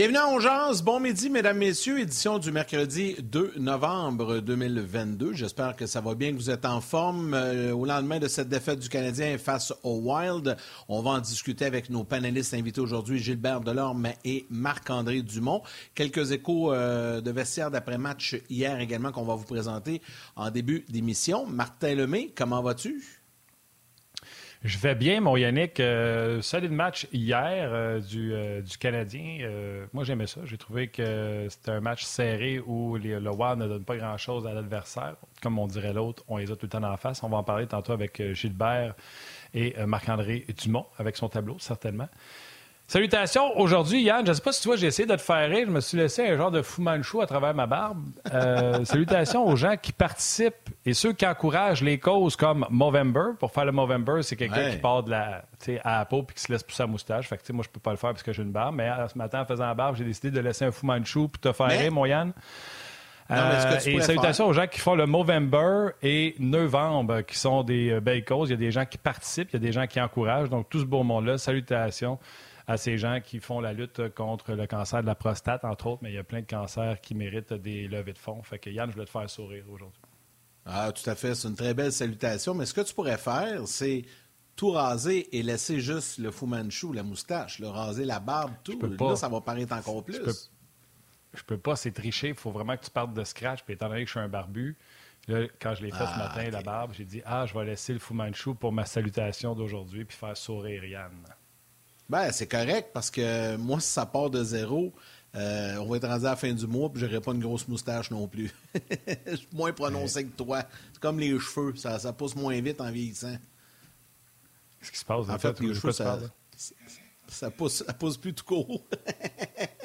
Bienvenue à Ongeance. Bon midi, mesdames, messieurs. Édition du mercredi 2 novembre 2022. J'espère que ça va bien, que vous êtes en forme. Euh, au lendemain de cette défaite du Canadien face au Wild, on va en discuter avec nos panélistes invités aujourd'hui, Gilbert Delorme et Marc-André Dumont. Quelques échos euh, de vestiaire d'après-match hier également qu'on va vous présenter en début d'émission. Martin Lemay, comment vas-tu? Je vais bien, mon Yannick. Euh, solide match hier euh, du, euh, du, Canadien. Euh, moi, j'aimais ça. J'ai trouvé que c'était un match serré où les, le Wild ne donne pas grand-chose à l'adversaire. Comme on dirait l'autre, on les a tout le temps en face. On va en parler tantôt avec Gilbert et Marc-André Dumont, avec son tableau, certainement. Salutations. Aujourd'hui, Yann, je ne sais pas si tu vois, j'ai essayé de te faire rire. Je me suis laissé un genre de Fu Manchu à travers ma barbe. Euh, salutations aux gens qui participent et ceux qui encouragent les causes comme Movember. Pour faire le Movember, c'est quelqu'un qui part de la, à peau et qui se laisse pousser la moustache. Fait que, moi, je peux pas le faire parce que j'ai une barbe. Mais euh, ce matin, en faisant la barbe, j'ai décidé de laisser un Fu Manchu pour te faire rire, mon Yann. Euh, et salutations aux gens qui font le Movember et Novembre, qui sont des belles causes. Il y a des gens qui participent, il y a des gens qui encouragent. Donc, tout ce beau monde-là, salutations à ces gens qui font la lutte contre le cancer de la prostate, entre autres, mais il y a plein de cancers qui méritent des levées de fonds. Fait que Yann, je voulais te faire sourire aujourd'hui. Ah, tout à fait. C'est une très belle salutation. Mais ce que tu pourrais faire, c'est tout raser et laisser juste le Fu Manchu, la moustache, le raser la barbe, tout. Là, ça va paraître encore plus. Je peux, peux pas, c'est tricher. Il faut vraiment que tu partes de scratch. Puis étant donné que je suis un barbu, là, quand je l'ai fait ce ah, matin, la barbe, j'ai dit Ah, je vais laisser le Fu Manchu pour ma salutation d'aujourd'hui puis faire sourire Yann. Ben, c'est correct parce que moi, si ça part de zéro, euh, on va être rendu à la fin du mois puis j'aurai pas une grosse moustache non plus. Je suis moins prononcé que toi. C'est comme les cheveux, ça, ça pousse moins vite en vieillissant. Qu'est-ce qui se passe? En, fait, les cheveux, ça, ça, pousse, ça pousse plus tout court.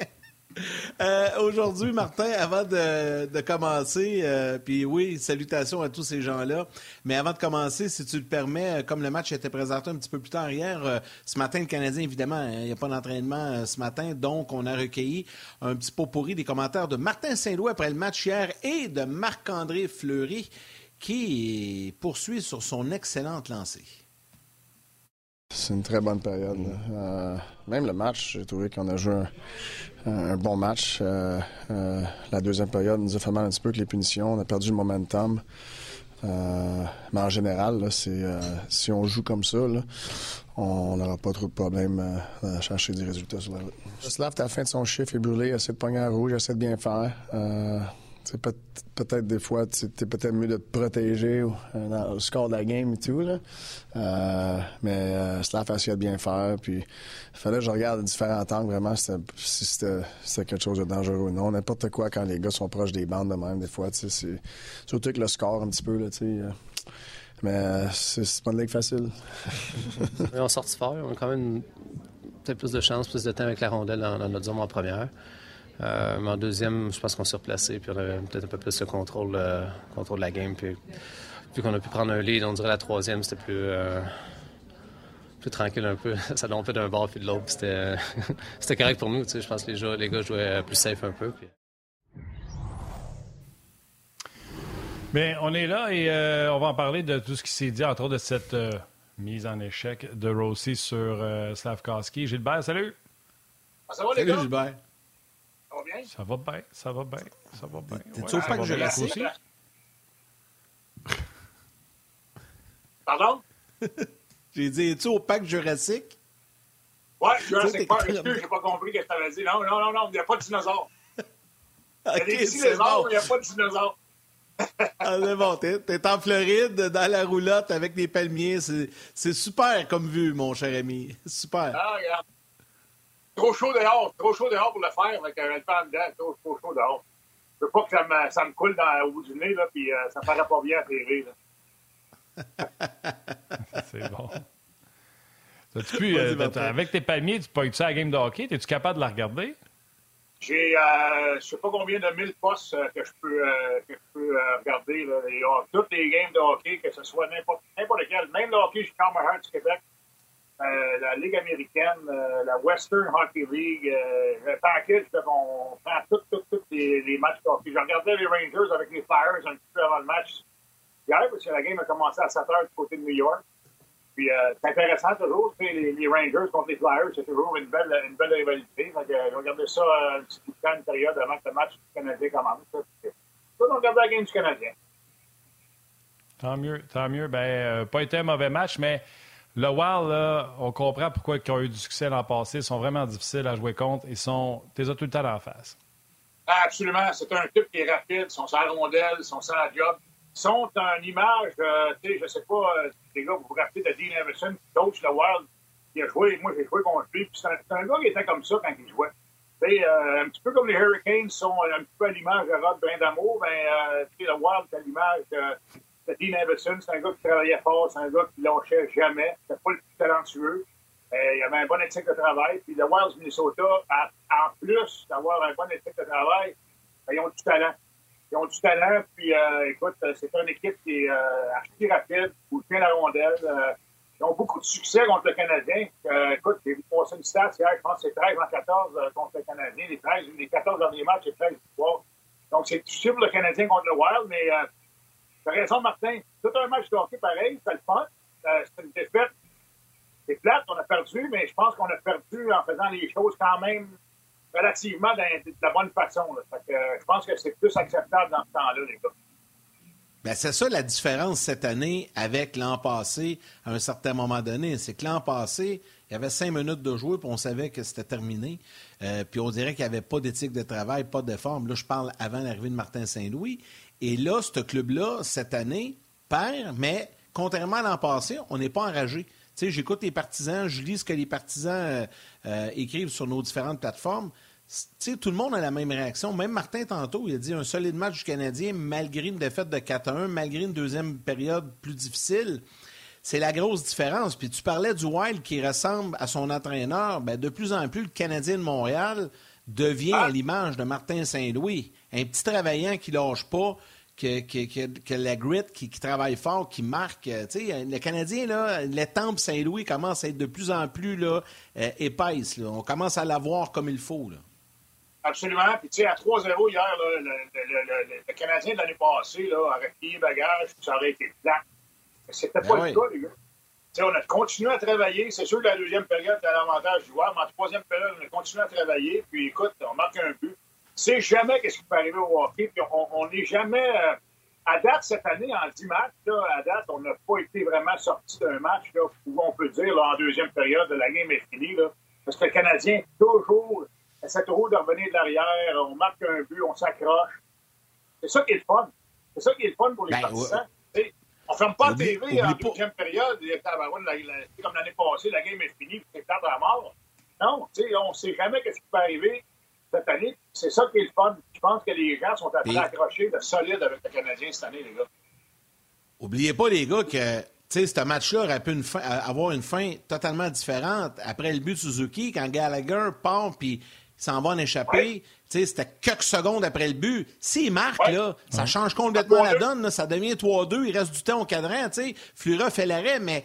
Euh, aujourd'hui, Martin, avant de, commencer, euh, puis oui, salutations à tous ces gens-là, mais avant de commencer, si tu le permets, euh, comme le match été présenté un petit peu plus tard hier, ce matin, le Canadien, évidemment, hein, il n'y a pas d'entraînement ce matin, donc on a recueilli un petit pot pourri des commentaires de Martin Saint-Louis après le match hier et de Marc-André Fleury qui poursuit sur son excellente lancée. C'est une très bonne période. même le match, j'ai trouvé qu'on a joué un bon match. Euh, euh, la deuxième période nous a fait mal un petit peu avec les punitions. On a perdu le momentum. Euh, mais en général, si on joue comme ça, on n'aura pas trop de problèmes à chercher des résultats sur la route. Slav, à la fin de son chiffre, est brûlé, essaie de pogner à rouge, essaie de bien faire peut-être des fois, es peut-être mieux de te protéger euh, score de la game et tout. Là. Euh, mais euh, la facile de bien faire. Puis, il fallait que je regarde différents angles vraiment si c'était quelque chose de dangereux ou non. N'importe quoi quand les gars sont proches des bandes de même, des fois. Surtout avec le score un petit peu. Là, euh, mais c'est pas une ligue facile. on sorti fort. On a quand même peut-être plus de chance, plus de temps avec la rondelle dans, dans notre zone en première. Euh, mais en deuxième, je pense qu'on s'est replacé, puis on avait peut-être un peu plus de contrôle, euh, contrôle de la game. Puis, vu qu'on a pu prendre un lead, on dirait la troisième, c'était plus, euh, plus tranquille un peu. Ça fait d'un bord puis de l'autre. C'était, c'était correct pour nous. Je pense que les, gars, les gars jouaient plus safe un peu. Bien, on est là et on va en parler de tout ce qui s'est dit, entre autres de cette mise en échec de Rossi sur Slavkowski. Gilbert, salut! Ah, ça va, les salut, Gilbert. Ça va bien, ça va bien, ça va bien. T'es-tu au parc Jurassique? Pardon? J'ai dit, es-tu au parc Jurassique? Ouais, Jurassic Park. Excuse, j'ai pas compris ce que tu avais dit. Non, non, non, non, il n'y a pas de dinosaures. Il y a des petits lézards, mais il n'y a pas de dinosaures. ah, c'est bon, t'es, en Floride, dans la roulotte avec des palmiers. C'est, super comme vue, mon cher ami. Super. Ah, regarde. Trop chaud dehors, trop chaud dehors pour le faire, avec un temps dedans, trop, trop chaud dehors. Je veux pas que ça me, ça me coule dans, au bout du nez, là, puis euh, ça me paraît pas bien à TV, C'est bon. Pu, euh, avec tes palmiers, tu peux tu à la game de hockey? Es-tu capable de la regarder? J'ai, euh, je sais pas combien de mille postes euh, que je peux, euh, que je peux regarder. Là, et, toutes les games de hockey, que ce soit n'importe, n'importe quel. Même le hockey, je suis Heart du Québec. Euh, la Ligue américaine, euh, la Western Hockey League, euh, le package, on prend tous les, les, matchs hockey. J'ai regardé les Rangers avec les Flyers un petit peu avant le match hier, parce que la game a commencé à 7 heures du côté de New York. Puis euh, c'est intéressant toujours. Les, Rangers contre les Flyers, c'est toujours une belle, une belle rivalité. Euh, je regardais ça un petit peu de temps, une période avant que le match du Canadien commence. Ça, on regardait la game du Canadien. Tant mieux, tant mieux. Ben, pas été un mauvais match, mais le Wild, là, on comprend pourquoi ils ont eu du succès l'an passé. Ils sont vraiment difficiles à jouer contre. Ils sont. T'es tout le temps en face. Absolument. C'est un type qui est rapide. Ils sont sans rondelle, ils sont sans job. Ils sont en image, euh, tu sais, je sais pas, euh, les gars, vous vous rappelez de Dean Everson, qui coach le Wild, qui a joué, moi j'ai joué contre lui, c'est un, gars qui était comme ça quand il jouait. Tu euh, un petit peu comme les Hurricanes sont un petit peu à l'image de Rod Brindamour, ben, euh, tu le Wild, c'est à l'image de Dean Everson, c'est un gars qui travaillait fort, c'est un gars qui lâchait jamais. C'était pas le plus talentueux. Euh, il avait un bon éthique de travail. Puis le Wild Minnesota, en plus d'avoir un bon éthique de travail, ben, ils ont du talent. Ils ont du talent. Puis euh, écoute, c'est une équipe qui est euh, rapide, qui tient la rondelle. Euh, ils ont beaucoup de succès contre le Canadien. Euh, écoute, j'ai vu passer une stat hier, je pense que c'est 13 en 14 euh, contre le Canadien. Les, 13, les 14 derniers matchs, c'est 13 victoires. Donc c'est difficile pour le Canadien contre le Wild, mais T'as raison, Martin. Tout un match de hockey pareil, c'est le fun. Euh, c'est une défaite. C'est plate, on a perdu, mais je pense qu'on a perdu en faisant les choses quand même relativement de, la bonne façon. Que, euh, je pense que c'est plus acceptable dans ce temps-là, les gars. Ben, c'est ça la différence cette année avec l'an passé à un certain moment donné. C'est que l'an passé, il y avait cinq minutes de jouer, puis on savait que c'était terminé. Euh, puis on dirait qu'il n'y avait pas d'éthique de travail, pas de forme. Là, je parle avant l'arrivée de Martin Saint-Louis. Et là, ce club-là, cette année, perd, mais contrairement à l'an passé, on n'est pas enragé. Tu sais, j'écoute les partisans, je lis ce que les partisans euh, euh, écrivent sur nos différentes plateformes. Tu sais, tout le monde a la même réaction. Même Martin, tantôt, il a dit un solide match du Canadien malgré une défaite de 4-1, malgré une deuxième période plus difficile. C'est la grosse différence. Puis tu parlais du Wild qui ressemble à son entraîneur. Bien, de plus en plus, le Canadien de Montréal devient à l'image de Martin Saint-Louis. Un petit travaillant qui lâche pas, que, que, que, la grit, qui, travaille fort, qui marque. Euh, sais, le Canadien, là, les tempes Saint-Louis commencent à être de plus en plus là, euh, épaisses. Là. On commence à l'avoir comme il faut. Là. Absolument. Puis, tu sais, à 3-0 hier, là, le, le, le, Canadien de l'année passée là, aurait plié bagage, ça aurait été plat. C'était pas ben le cas, les gars on a continué à travailler. C'est sûr que la deuxième période, a l'avantage du joueur, mais en troisième période, on a continué à travailler. Puis écoute, on marque un but. C'est jamais qu'est-ce qui peut arriver au hockey. Puis on n'est jamais. Euh, à date, cette année, en 10 matchs, là, à date, on n'a pas été vraiment sorti d'un match là, où on peut dire en deuxième période, la game est finie. Là, parce que le Canadien, toujours, essaie toujours de revenir de l'arrière. On marque un but, on s'accroche. C'est ça qui est le fun. C'est ça qui est le fun pour les ben, partisans. On ferme pas la TV en deuxième période. comme l'année passée, la game est finie, c'est tard à la mort. Non, on ne sait jamais ce qui peut arriver cette année. C'est ça qui est le fun. Je pense que les gens sont à accrochés de solide avec le Canadien cette année, les gars. Oubliez pas, les gars, que ce match-là aurait pu avoir une fin totalement différente. Après le but de Suzuki, quand Gallagher part, puis il s'en va en échapper. C'était quelques secondes après le but. S'il marque, là, ça change complètement la donne. ça devient 3-2. Il reste du temps au cadran. Flura fait l'arrêt, mais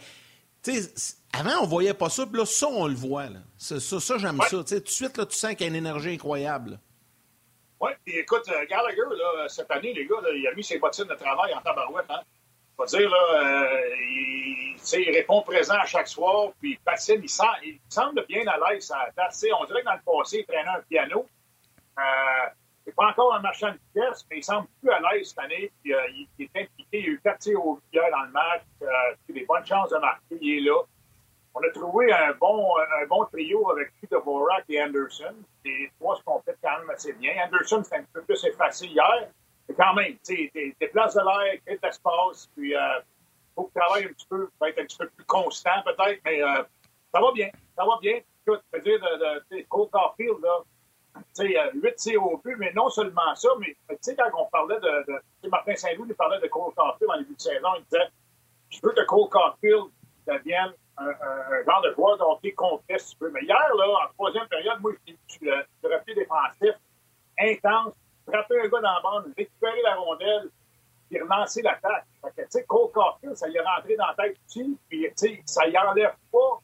avant, on voyait pas ça. Puis là, ça, on le voit. Ça, ça, j'aime ça. tout de suite, là, tu sens qu'il y a une énergie incroyable. Oui, écoute, euh, Gallagher, là, cette année, les gars, il a mis ses bottines de travail en tabarouette. Hein? Faut dire, là, euh, il, il, répond présent à chaque soir, puis il patine, il, sent, il semble bien à l'aise. On dirait que dans le passé, il traînait un piano. Euh, c'est pas encore un marchand de pièces, mais il semble plus à l'aise cette année. Puis, euh, il, est impliqué. Il a eu quatre tirs au hier dans le match. Il a des bonnes chances de marquer. Il est là. On a trouvé un bon, un bon trio avec Borak et Anderson. Les trois se complètent quand même assez bien. Anderson, c'est un peu plus effacé hier. Mais quand même, tu sais, des places de l'air, crée de l'espace. Puis, il euh, faut que tu travailles un petit peu, peut être un petit peu plus constant peut-être, mais euh, ça va bien. Ça va bien. Écoute, je veux dire, de, de, Cole Caulfield, là, tu sais, 8 tirs au but, mais non seulement ça, mais tu sais, quand on parlait de. de Martin Saint-Louis nous parlait de Cole Caulfield en début de saison, il disait Je veux que Cole Caulfield devienne un, genre de joueur de hockey complet, si tu veux. Mais hier, là, en troisième période, moi, je suis le repli défensif intense, frapper un gars dans la bande, récupérer la rondelle, puis relancer l'attaque. Fait que, tu sais, Cole Caulfield, ça lui est rentré dans la tête aussi, puis, tu sais, ça y enlève pas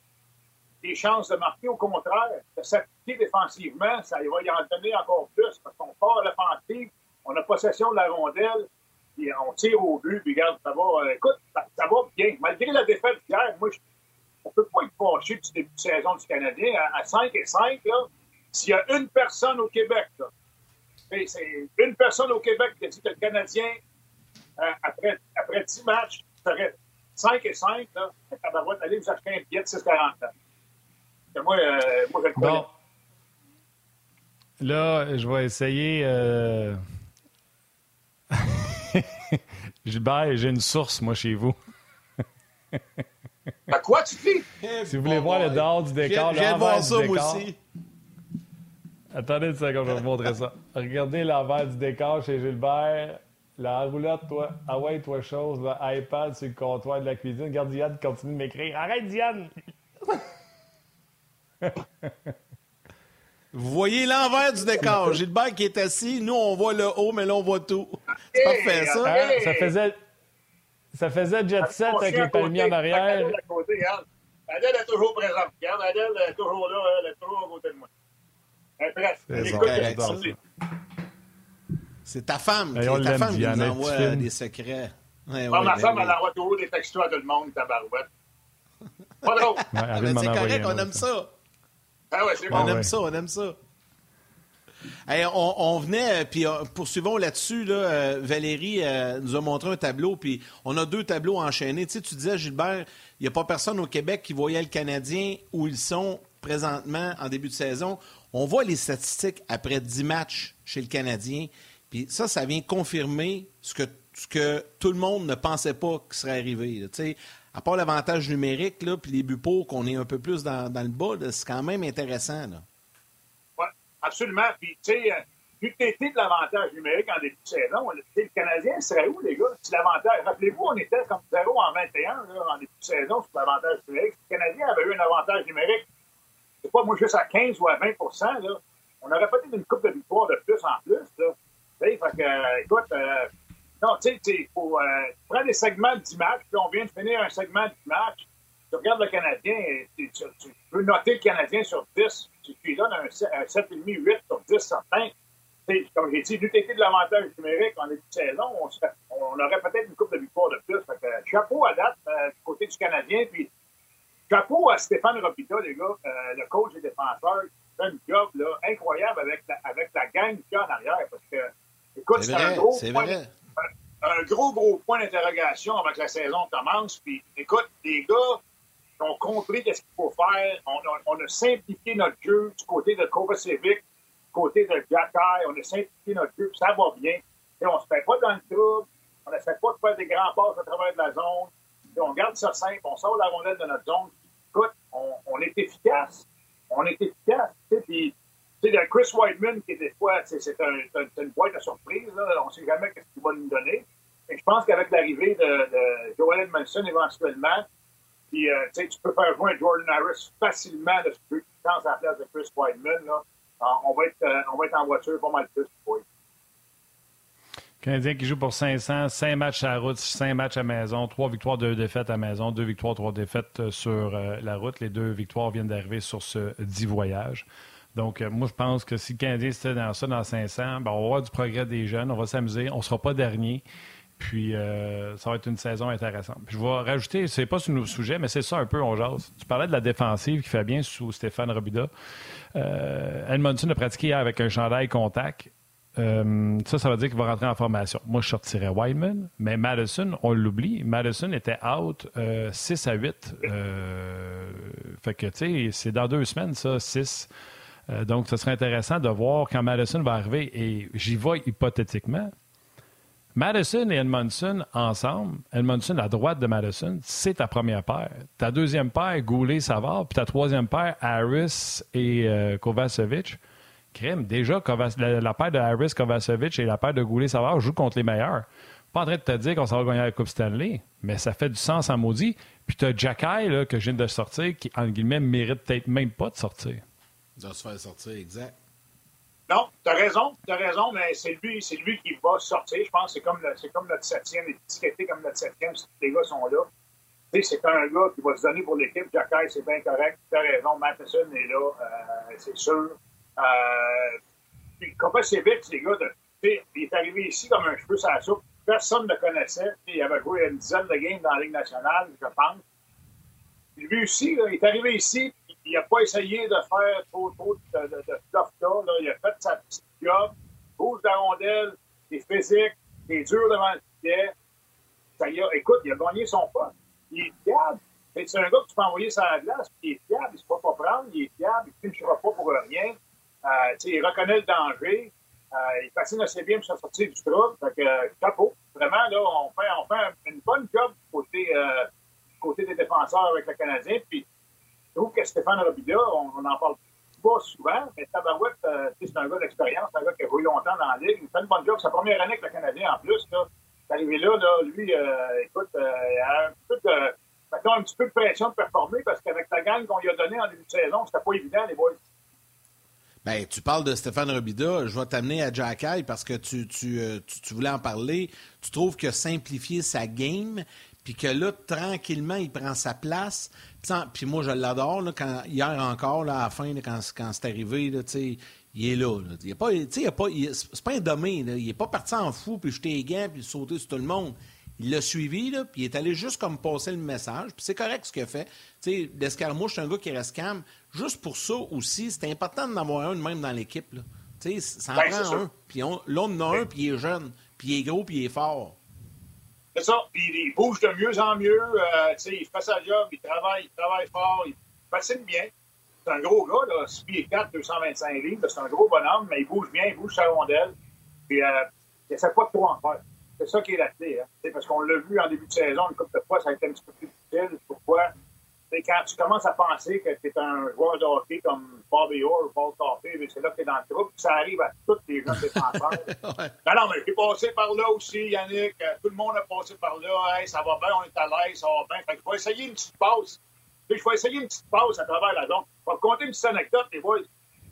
des chances de marquer. Au contraire, de s'appliquer défensivement, ça va y en donner encore plus. Parce qu'on part à l'offensive, on a possession de la rondelle, puis on tire au but, puis regarde, ça va. Euh, écoute, ça, va bien. Malgré la défaite d'hier, moi, fâché du début de saison du Canadien. À, 5 et 5, s'il y a une personne au Québec, c'est une personne au Québec qui a dit que le Canadien, euh, après, après 10 matchs, ferait 5 et 5, là, tabarouette, allez vous acheter un billet de 6,40 Moi, euh, moi, je le. Bon. Là, je vais essayer. Euh... Gilbert, j'ai une source, moi, chez vous. à quoi tu fais? Si vous voulez voir le dehors du décor, là, voir ça, moi aussi. Attendez une seconde, je vais vous montrer ça. Regardez l'envers du décor chez Gilbert. La roulotte, toi. Ah ouais, toi, chose. iPad sur le comptoir de la cuisine. Regarde, Diane continue de m'écrire. Arrête, Diane! Vous voyez l'envers du décor. Gilbert qui est assis, nous on voit le haut, mais là on voit tout. C'est parfait ça. Ah, ça faisait ça faisait jet set avec les palmiers en arrière. Adèle est toujours présente. Regarde, Adèle est toujours là, elle est toujours à côté de moi. C'est ta femme, qui, ta femme qui nous envoie des secrets. Ouais, ma ben femme, elle envoie toujours des textos à tout le monde, ta barouette. Pas drôle. Ouais, c'est correct, on aime ça. Ah ouais, c'est bon. On aime ça, on aime ça. On, venait, puis euh, poursuivons là-dessus. Là, euh, Valérie euh, nous a montré un tableau, puis on a deux tableaux enchaînés. Tu, sais, tu disais, Gilbert, il n'y a pas personne au Québec qui voyait le Canadien où ils sont présentement en début de saison. On voit les statistiques après 10 matchs chez le Canadien, puis ça, ça vient confirmer ce que, que tout le monde ne pensait pas qui serait arrivé. À part l'avantage numérique, puis les buts qu'on est un peu plus dans, le bas, c'est quand même intéressant. Absolument. Puis, tu sais, vu que de l'avantage numérique en début de saison, le Canadien serait où, les gars? Si l'avantage, rappelez-vous, on était comme 0 en 21 là, en début de saison sur l'avantage numérique. Si le Canadien avait eu un avantage numérique, c'est pas moi juste à 15 ou à 20% là, on aurait peut-être une coupe de victoire de plus en plus. Là. Fait que, écoute, euh, non, tu sais, il faut euh, prendre des segments du match, puis on vient de finir un segment du match. Tu regardes le Canadien, tu, tu, peux noter le Canadien sur 10, tu lui donnes un, un 7,5, 8 sur 10 certains. comme j'ai dit, du été de l'avantage numérique en début de saison, on, on aurait peut-être une coupe de victoire de plus. Fait que, chapeau à date euh, du côté du Canadien, puis chapeau à Stéphane Robita, les gars, euh, le coach des défenseurs, qui fait un job là, incroyable avec la, avec la gang qu'il y a en arrière. Parce que, écoute, c'est un gros. Vrai un gros, gros point d'interrogation avant que la saison commence. Puis, écoute, les gars ont compris qu'est-ce qu'il faut faire. On, a simplifié notre jeu du côté de Kovacevic, du côté de Jacky. On a simplifié notre jeu, puis ça va bien. Et on se fait pas dans le trouble. On n'essaie pas de faire des grands passes à travers de la zone. Et on garde ça simple. On sort la rondelle de notre zone. Écoute, on, est efficace. On est efficace. Puis, tu sais, Chris Whiteman, qui des fois, c'est un, une boîte de surprise. On ne sait jamais ce qu'il va nous donner. Et je pense qu'avec l'arrivée de, de, Joel Edmondson éventuellement, puis, euh, tu peux faire jouer Jordan Harris facilement de ce qui à la place de Chris Whiteman. On, va être, euh, on va être en voiture pas mal plus pour Canadien qui joue pour 500, 5 matchs à la route, 5 matchs à maison, 3 victoires, 2 défaites à maison, 2 victoires, 3 défaites euh, sur la route. Les deux victoires viennent d'arriver sur ce 10 voyages. Donc, moi, je pense que si le Canadien était dans ça, dans 500, ben, on va avoir du progrès des jeunes, on va s'amuser, on ne sera pas dernier. Puis, euh, ça va être une saison intéressante. Je vais rajouter, c'est pas sur nos sujets, mais c'est ça un peu, on jase. Tu parlais de la défensive qui fait bien sous Stéphane Robida. Euh, Edmondson a pratiqué hier avec un chandail contact. ça, ça veut dire qu'il va rentrer en formation. Moi, je sortirais Wyman, mais Madison, on l'oublie. Madison était out 6 à 8. fait que, tu sais, c'est dans deux semaines, ça, 6. Euh, donc, ce serait intéressant de voir quand Madison va arriver, et j'y vais hypothétiquement. Madison et Edmondson ensemble, Edmondson à droite de Madison, c'est ta première paire. Ta deuxième paire, Goulet-Savard, puis ta troisième paire, Harris et euh, Kovacevic. Crème, déjà, la, paire de Harris, Kovacevic et la paire de Goulet-Savard jouent contre les meilleurs. Pas en train de te dire qu'on s'en va gagner la Coupe Stanley, mais ça fait du sens en maudit. Puis tu as que je viens de sortir, qui, en guillemets, mérite peut-être même pas de sortir. Il doit se faire sortir, exact. Non, tu as raison, tu as raison, mais c'est lui, c'est lui qui va sortir. Je pense que c'est comme, c'est comme notre septième, étiqueté comme notre septième si les gars sont là. Tu sais, c'est un gars qui va se donner pour l'équipe. Jacques, c'est bien correct. Tu as raison, Matheson est là, euh, c'est sûr. Euh, puis, vite, les gars, de, il est arrivé ici comme un cheveu sur soupe. Personne ne le connaissait. Il avait joué une dizaine de games dans la Ligue nationale, je pense. Lui aussi, là, il est arrivé ici, il n'a pas essayé de faire trop, trop de, stuff là, Il a fait sa petite job, bouge la rondelle, il est physique, il est dur devant le filet. Ça y écoute, il a gagné son poste. Il est fiable. C'est un gars que tu peux envoyer sur la glace, il est fiable, il ne se va pas prendre, il est fiable, il ne finira pas pour rien. Euh, il reconnaît le danger. Euh, il patine assez bien pour se sortir du trouble. Fait que, euh, chapeau. Vraiment, là, on fait, on fait une bonne job du côté, euh, côté des défenseurs avec le Canadien. Puis, que Stéphane Robida, on, on en parle pas souvent, mais Tabarouette, euh, c'est un gars d'expérience, un gars qui a joué longtemps dans la Ligue. Il fait une bonne job. Sa première année avec le Canadien, en plus, là, c'est arrivé là, là lui, euh, écoute, euh, il a un petit peu de pression de performer parce qu'avec la gang qu'on lui a donnée en début de saison, c'était pas évident, les boys. Ben, tu parles de Stéphane Robida. Je vais t'amener à Jack High parce que tu, tu, tu, tu, voulais en parler. Tu trouves qu'il a simplifié sa game, puis que là, tranquillement, il prend sa place. Puis moi, je l'adore. Quand, hier encore, là, à la fin, là, quand, quand c'est arrivé, là, il est là. là. Il est pas, il est pas, c'est pas un domaine. Là. Il n'est pas parti en fou, puis jeter les gants, puis sauter sur tout le monde. Il l'a suivi, là, puis il est allé juste comme passer le message. Puis c'est correct ce qu'il a fait. Tu Descarmouche, c'est un gars qui reste calme. Juste pour ça aussi, c'est important d'en avoir un de même dans l'équipe. Ça en ben, prend un. Puis on, là, on en a un, puis il est jeune, puis il est gros, puis il est fort. C'est ça. Puis il bouge de mieux en mieux. Euh, il fait sa job, il travaille, il travaille fort, il fascine bien. C'est un gros gars, là, 6 pieds 4, 225 livres. C'est un gros bonhomme, mais il bouge bien, il bouge sa rondelle. Puis euh, il essaie pas de trop en faire. C'est ça qui est la clé. Hein. Parce qu'on l'a vu en début de saison, une couple de fois, ça a été un petit peu plus difficile. Pourquoi? C'est quand tu commences à penser que tu es un joueur de hockey comme Bobby Orr ou Paul Coffey, c'est là que tu es dans le troupe, ça arrive à tous les gens défenseurs. ouais. Non, non, mais j'ai passé par là aussi, Yannick. Tout le monde a passé par là. Hey, ça va bien, on est à l'aise, ça va bien. Fait que je vais essayer une petite passe. je vais essayer une petite passe à travers la zone. Je vais te compter une petite anecdote, les boys.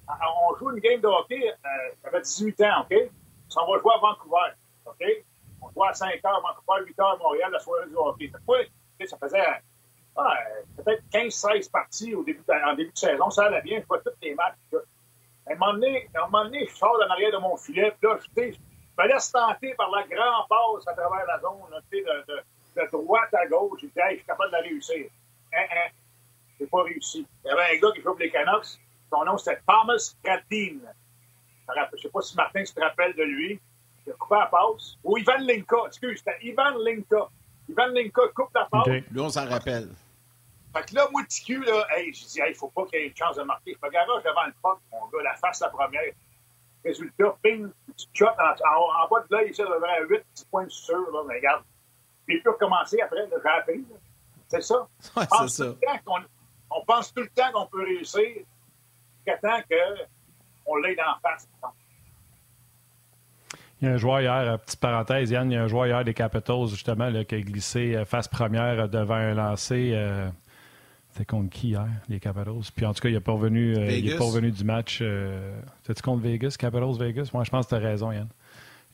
On joue une game de hockey, euh, ça fait 18 ans, OK? On va jouer à Vancouver, OK? On joue à 5 h, Vancouver, 8 h, Montréal, la soirée du hockey. Fait ça faisait ah, peut-être 15-16 parties au début de, en début de saison. Ça allait bien, je vois tous les matchs. À un, moment donné, à un moment donné, je sors de l'arrière de mon filet, puis là, je, je me laisse tenter par la grande passe à travers la zone, là, de, de, de, droite à gauche. J'ai dit, hey, je suis capable de la réussir. Hein, hein, j'ai pas réussi. Il y avait un gars qui joue pour les Canucks. Son nom, c'était Thomas Radin. Je sais pas si Martin se rappelle de lui. Il a coupé la passe. Ou Ivan Linka, excuse, c'était Ivan Linka. Ivan Linka coupe la passe. Okay. Lui, on s'en rappelle. Fait que là, moi, TQ, là, hey, j'ai dit, il hey, faut pas qu'il y ait une chance de marquer. Je me garage devant le puck, mon gars, la face la première. Résultat, ping, petit shot en, en, en bas de l'œil, ça devrait à 8 petits points de sûr, là, mais regarde. J'ai pu recommencer après, j'ai appris. C'est ça. Ouais, c'est ça. On, on, pense tout le temps qu'on peut réussir, jusqu'à temps qu'on l'ait dans la face. Il y a un joueur hier, petite parenthèse, Yann, il y a un joueur hier des Capitals, justement, là, qui a glissé face première devant un lancer. Euh, c'était contre qui hier, les Capitals? Puis en tout cas, il n'est pas, revenu, euh, il est pas revenu du match. Euh... T'es-tu contre Vegas, Capitals, Vegas? Moi, je pense que tu as raison, Yann.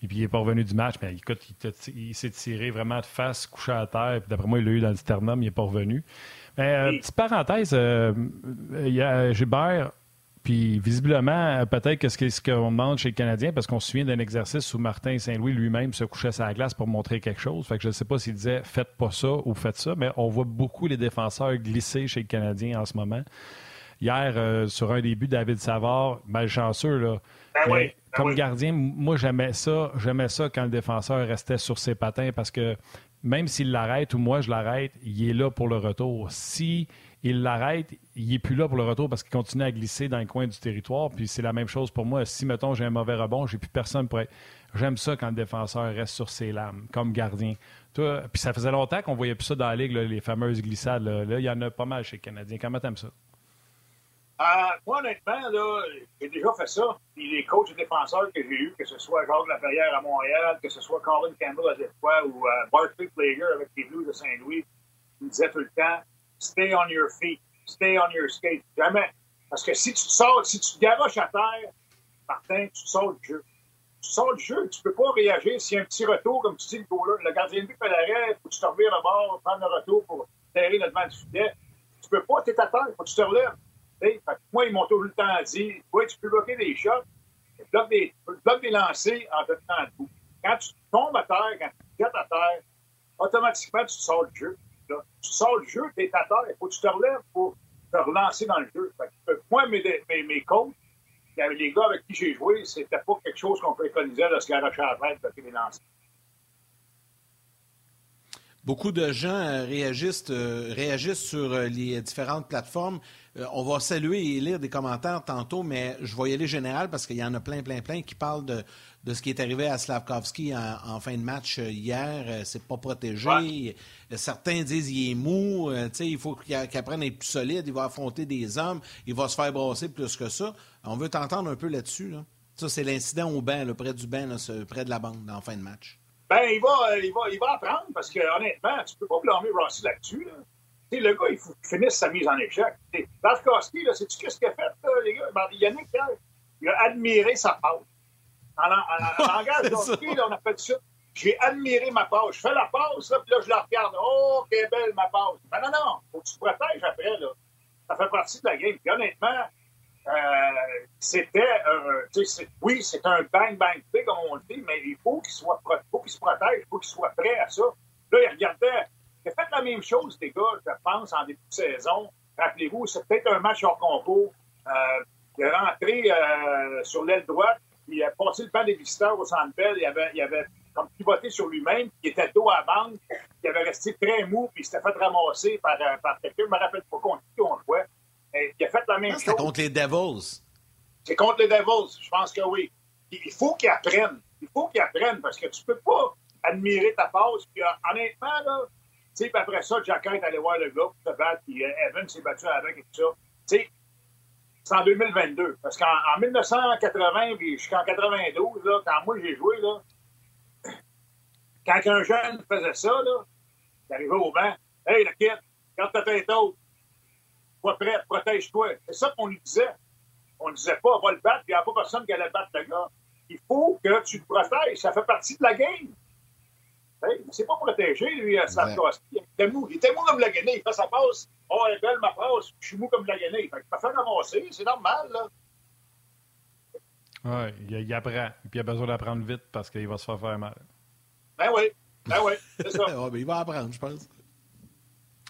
Et puis il n'est pas revenu du match, mais écoute, il, il s'est tiré vraiment de face, couché à terre. Puis d'après moi, il l'a eu dans le sternum, il n'est pas revenu. Mais euh, petite parenthèse, euh, il y a Gilbert, puis visiblement, peut-être que c'est ce qu'on demande chez le Canadien, parce qu'on se souvient d'un exercice où Martin Saint-Louis lui-même se couchait sur la glace pour montrer quelque chose. Fait que je ne sais pas s'il disait faites pas ça ou faites ça, mais on voit beaucoup les défenseurs glisser chez le Canadien en ce moment. Hier, euh, sur un début, David Savard, malchanceux, là. Ben oui, ben comme oui. gardien, moi j'aimais ça, j'aimais ça quand le défenseur restait sur ses patins parce que même s'il l'arrête ou moi je l'arrête, il est là pour le retour. Si il l'arrête, il n'est plus là pour le retour parce qu'il continue à glisser dans le coin du territoire. Puis c'est la même chose pour moi. Si, mettons, j'ai un mauvais rebond, j'ai plus personne pour être... J'aime ça quand le défenseur reste sur ses lames, comme gardien. Toi, puis ça faisait longtemps qu'on voyait plus ça dans la Ligue, les fameuses glissades. Là. il y en a pas mal chez les Canadiens. Comment t'aimes ça? Euh, moi, honnêtement, là, j'ai déjà fait ça. Puis les coachs défenseurs que j'ai eus, que ce soit Jacques Laferrière à Montréal, que ce soit Colin Campbell à Détroit ou euh, Barclay avec les Blues de Saint-Louis, ils me disaient tout le temps stay on your feet, stay on your skate. Jamais. Parce que si tu sors, si tu garoches à terre, Martin, tu sors du jeu. Tu sors du jeu, tu peux pas réagir s'il y a un petit retour, comme tu dis, le gardien de but fait l'arrêt, faut que tu te revires le bord, prendre le retour pour terrer le devant du filet. Tu peux pas, t'es à terre, faut que tu te relèves. Moi, ils m'ont tout le temps dit, oui, tu peux bloquer des shots, tu bloques des, des lancers en te tenant debout. Quand tu tombes à terre, quand tu te jettes à terre, automatiquement, tu sors du jeu. Tu sors du jeu, tu es à terre, il faut que tu te relèves pour te relancer dans le jeu. moi, mes, mes, mes coachs, les gars avec qui j'ai joué, c'était pas quelque chose qu'on préconisait de se garocher à la tête de les lancer. Beaucoup de gens euh, réagissent, euh, réagissent sur euh, les différentes plateformes. on va saluer et lire des commentaires tantôt, mais je vais y aller général parce qu'il y en a plein, plein, plein qui parlent de, de ce qui est arrivé à Slavkovski en, fin de match hier. C'est pas protégé. Certains disent qu'il est mou. il faut qu'il apprenne à être plus solide. Il va affronter des hommes. Il va se faire brasser plus que ça. On veut t'entendre un peu là-dessus. Ça, c'est l'incident au banc, près du banc, près de la bande, en fin de match. Ben, il va, il, va, il va apprendre parce que, honnêtement, tu peux pas blâmer Rossi là-dessus. Là. Le gars, il faut qu'il finisse sa mise en échec. Barkowski, sais-tu qu'est-ce qu'il a fait, les gars? Ben, Yannick, il a admiré sa passe. En, langage d'hockey, on appelle ça j'ai admiré ma passe. Je fais la passe, là, puis là, je la regarde. Oh, quelle belle ma passe. Ben non, non, faut que tu te protèges après. Là. Ça fait partie de la game. Puis honnêtement, euh, c'était, oui, c'est un bang-bang play, comme on le dit, mais il faut qu'il soit, faut qu'il se protège, il faut qu'il soit prêt à ça. Là, il regardait, il a fait la même chose, les gars, je pense, en début de saison. Rappelez-vous, c'est peut-être un match hors concours. Euh, il est rentré euh, sur l'aile droite, il a passé le banc des visiteurs au centre belle, il avait, il avait comme pivoté sur lui-même, il était dos à bande, il avait resté très mou, puis il s'était fait ramasser par, par quelqu'un. Je me rappelle pas contre qui on jouait. Il a fait la même chose. C'est contre les Devils. C'est contre les Devils, je pense que oui. Il faut qu'il apprenne. Il faut qu'il apprenne parce que tu peux pas admirer ta passe. Puis, euh, honnêtement, là, tu sais, après ça, Jack est allé voir le gars pour se battre, puis euh, Evan s'est battu avec et tout ça. Tu sais, c'est en 2022. Parce qu'en 1980 puis jusqu'en 92, là, quand moi j'ai joué, là, quand un jeune faisait ça, là, il arrivait au banc. Hey, le kid, quand ta tête haute, Sois prêt, protège-toi. C'est ça qu'on lui disait. On ne disait pas, va le battre, puis il n'y a pas personne qui allait battre le gars. Il faut que tu le protèges. Ça fait partie de la game. Hey, c'est pas protégé, lui, à Slavkowski. Il était mou. Il était mou comme la guenille. Il fait sa passe. Oh, elle est belle, ma passe. Je suis mou comme la guenille. Fait il peut faire ramasser. C'est normal, là. Oui, il, il, apprend. Puis il a besoin d'apprendre vite parce qu'il va se faire faire mal. Ben oui. Ben oui. C'est ça. ouais, ben, il va apprendre, je pense.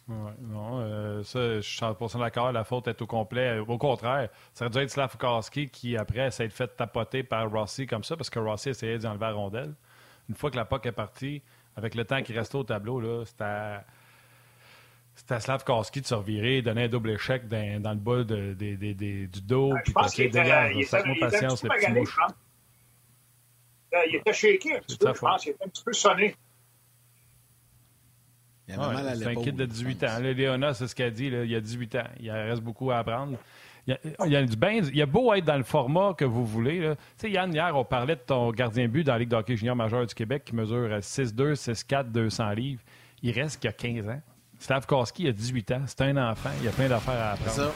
Ouais, non, euh, ça, je suis 100% d'accord. La faute est au complet. Au contraire, ça aurait dû être Slavkowski qui, après, s'est fait tapoter par Rossi comme ça parce que Rossi essayait d'enlever la rondelle. Une fois que la POC est partie, avec le temps qui restait au tableau, là, c'était. Slavkowski de se revirer, donner un double échec dans, le bas de, du dos. je pense qu'il était, il était, il patience, il était shaké un petit peu, je pense. Il était un petit peu sonné c'est un kid de 18 ans. Léona, c'est ce qu'elle dit. il y a 18 ans. Il reste beaucoup à apprendre. Il y, a, du il y a beau être dans le format que vous voulez. Tu sais, Yann, hier, on parlait de ton gardien but dans la Ligue d'hockey junior majeur du Québec qui mesure 6'2, 6'4, 200 livres. Il reste qu'il a 15 ans. Slavkowski a 18 ans. C'est un enfant. Il y a plein d'affaires à apprendre. Ça.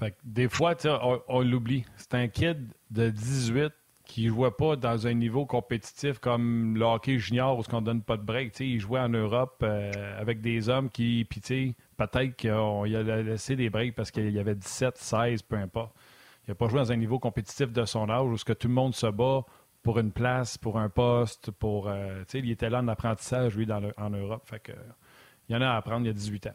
Fait que des fois, on, on l'oublie. C'est un kid de 18 qui ne jouait pas dans un niveau compétitif comme le hockey junior où on ne donne pas de break. il jouait en Europe euh, avec des hommes qui, puis peut-être qu'il a laissé des breaks parce qu'il y avait 17, 16, peu importe. Il n'a pas joué dans un niveau compétitif de son âge où que tout le monde se bat pour une place, pour un poste, pour. Euh, il était là en apprentissage, lui, dans en Europe. Fait que, il y en a à apprendre, il y a 18 ans.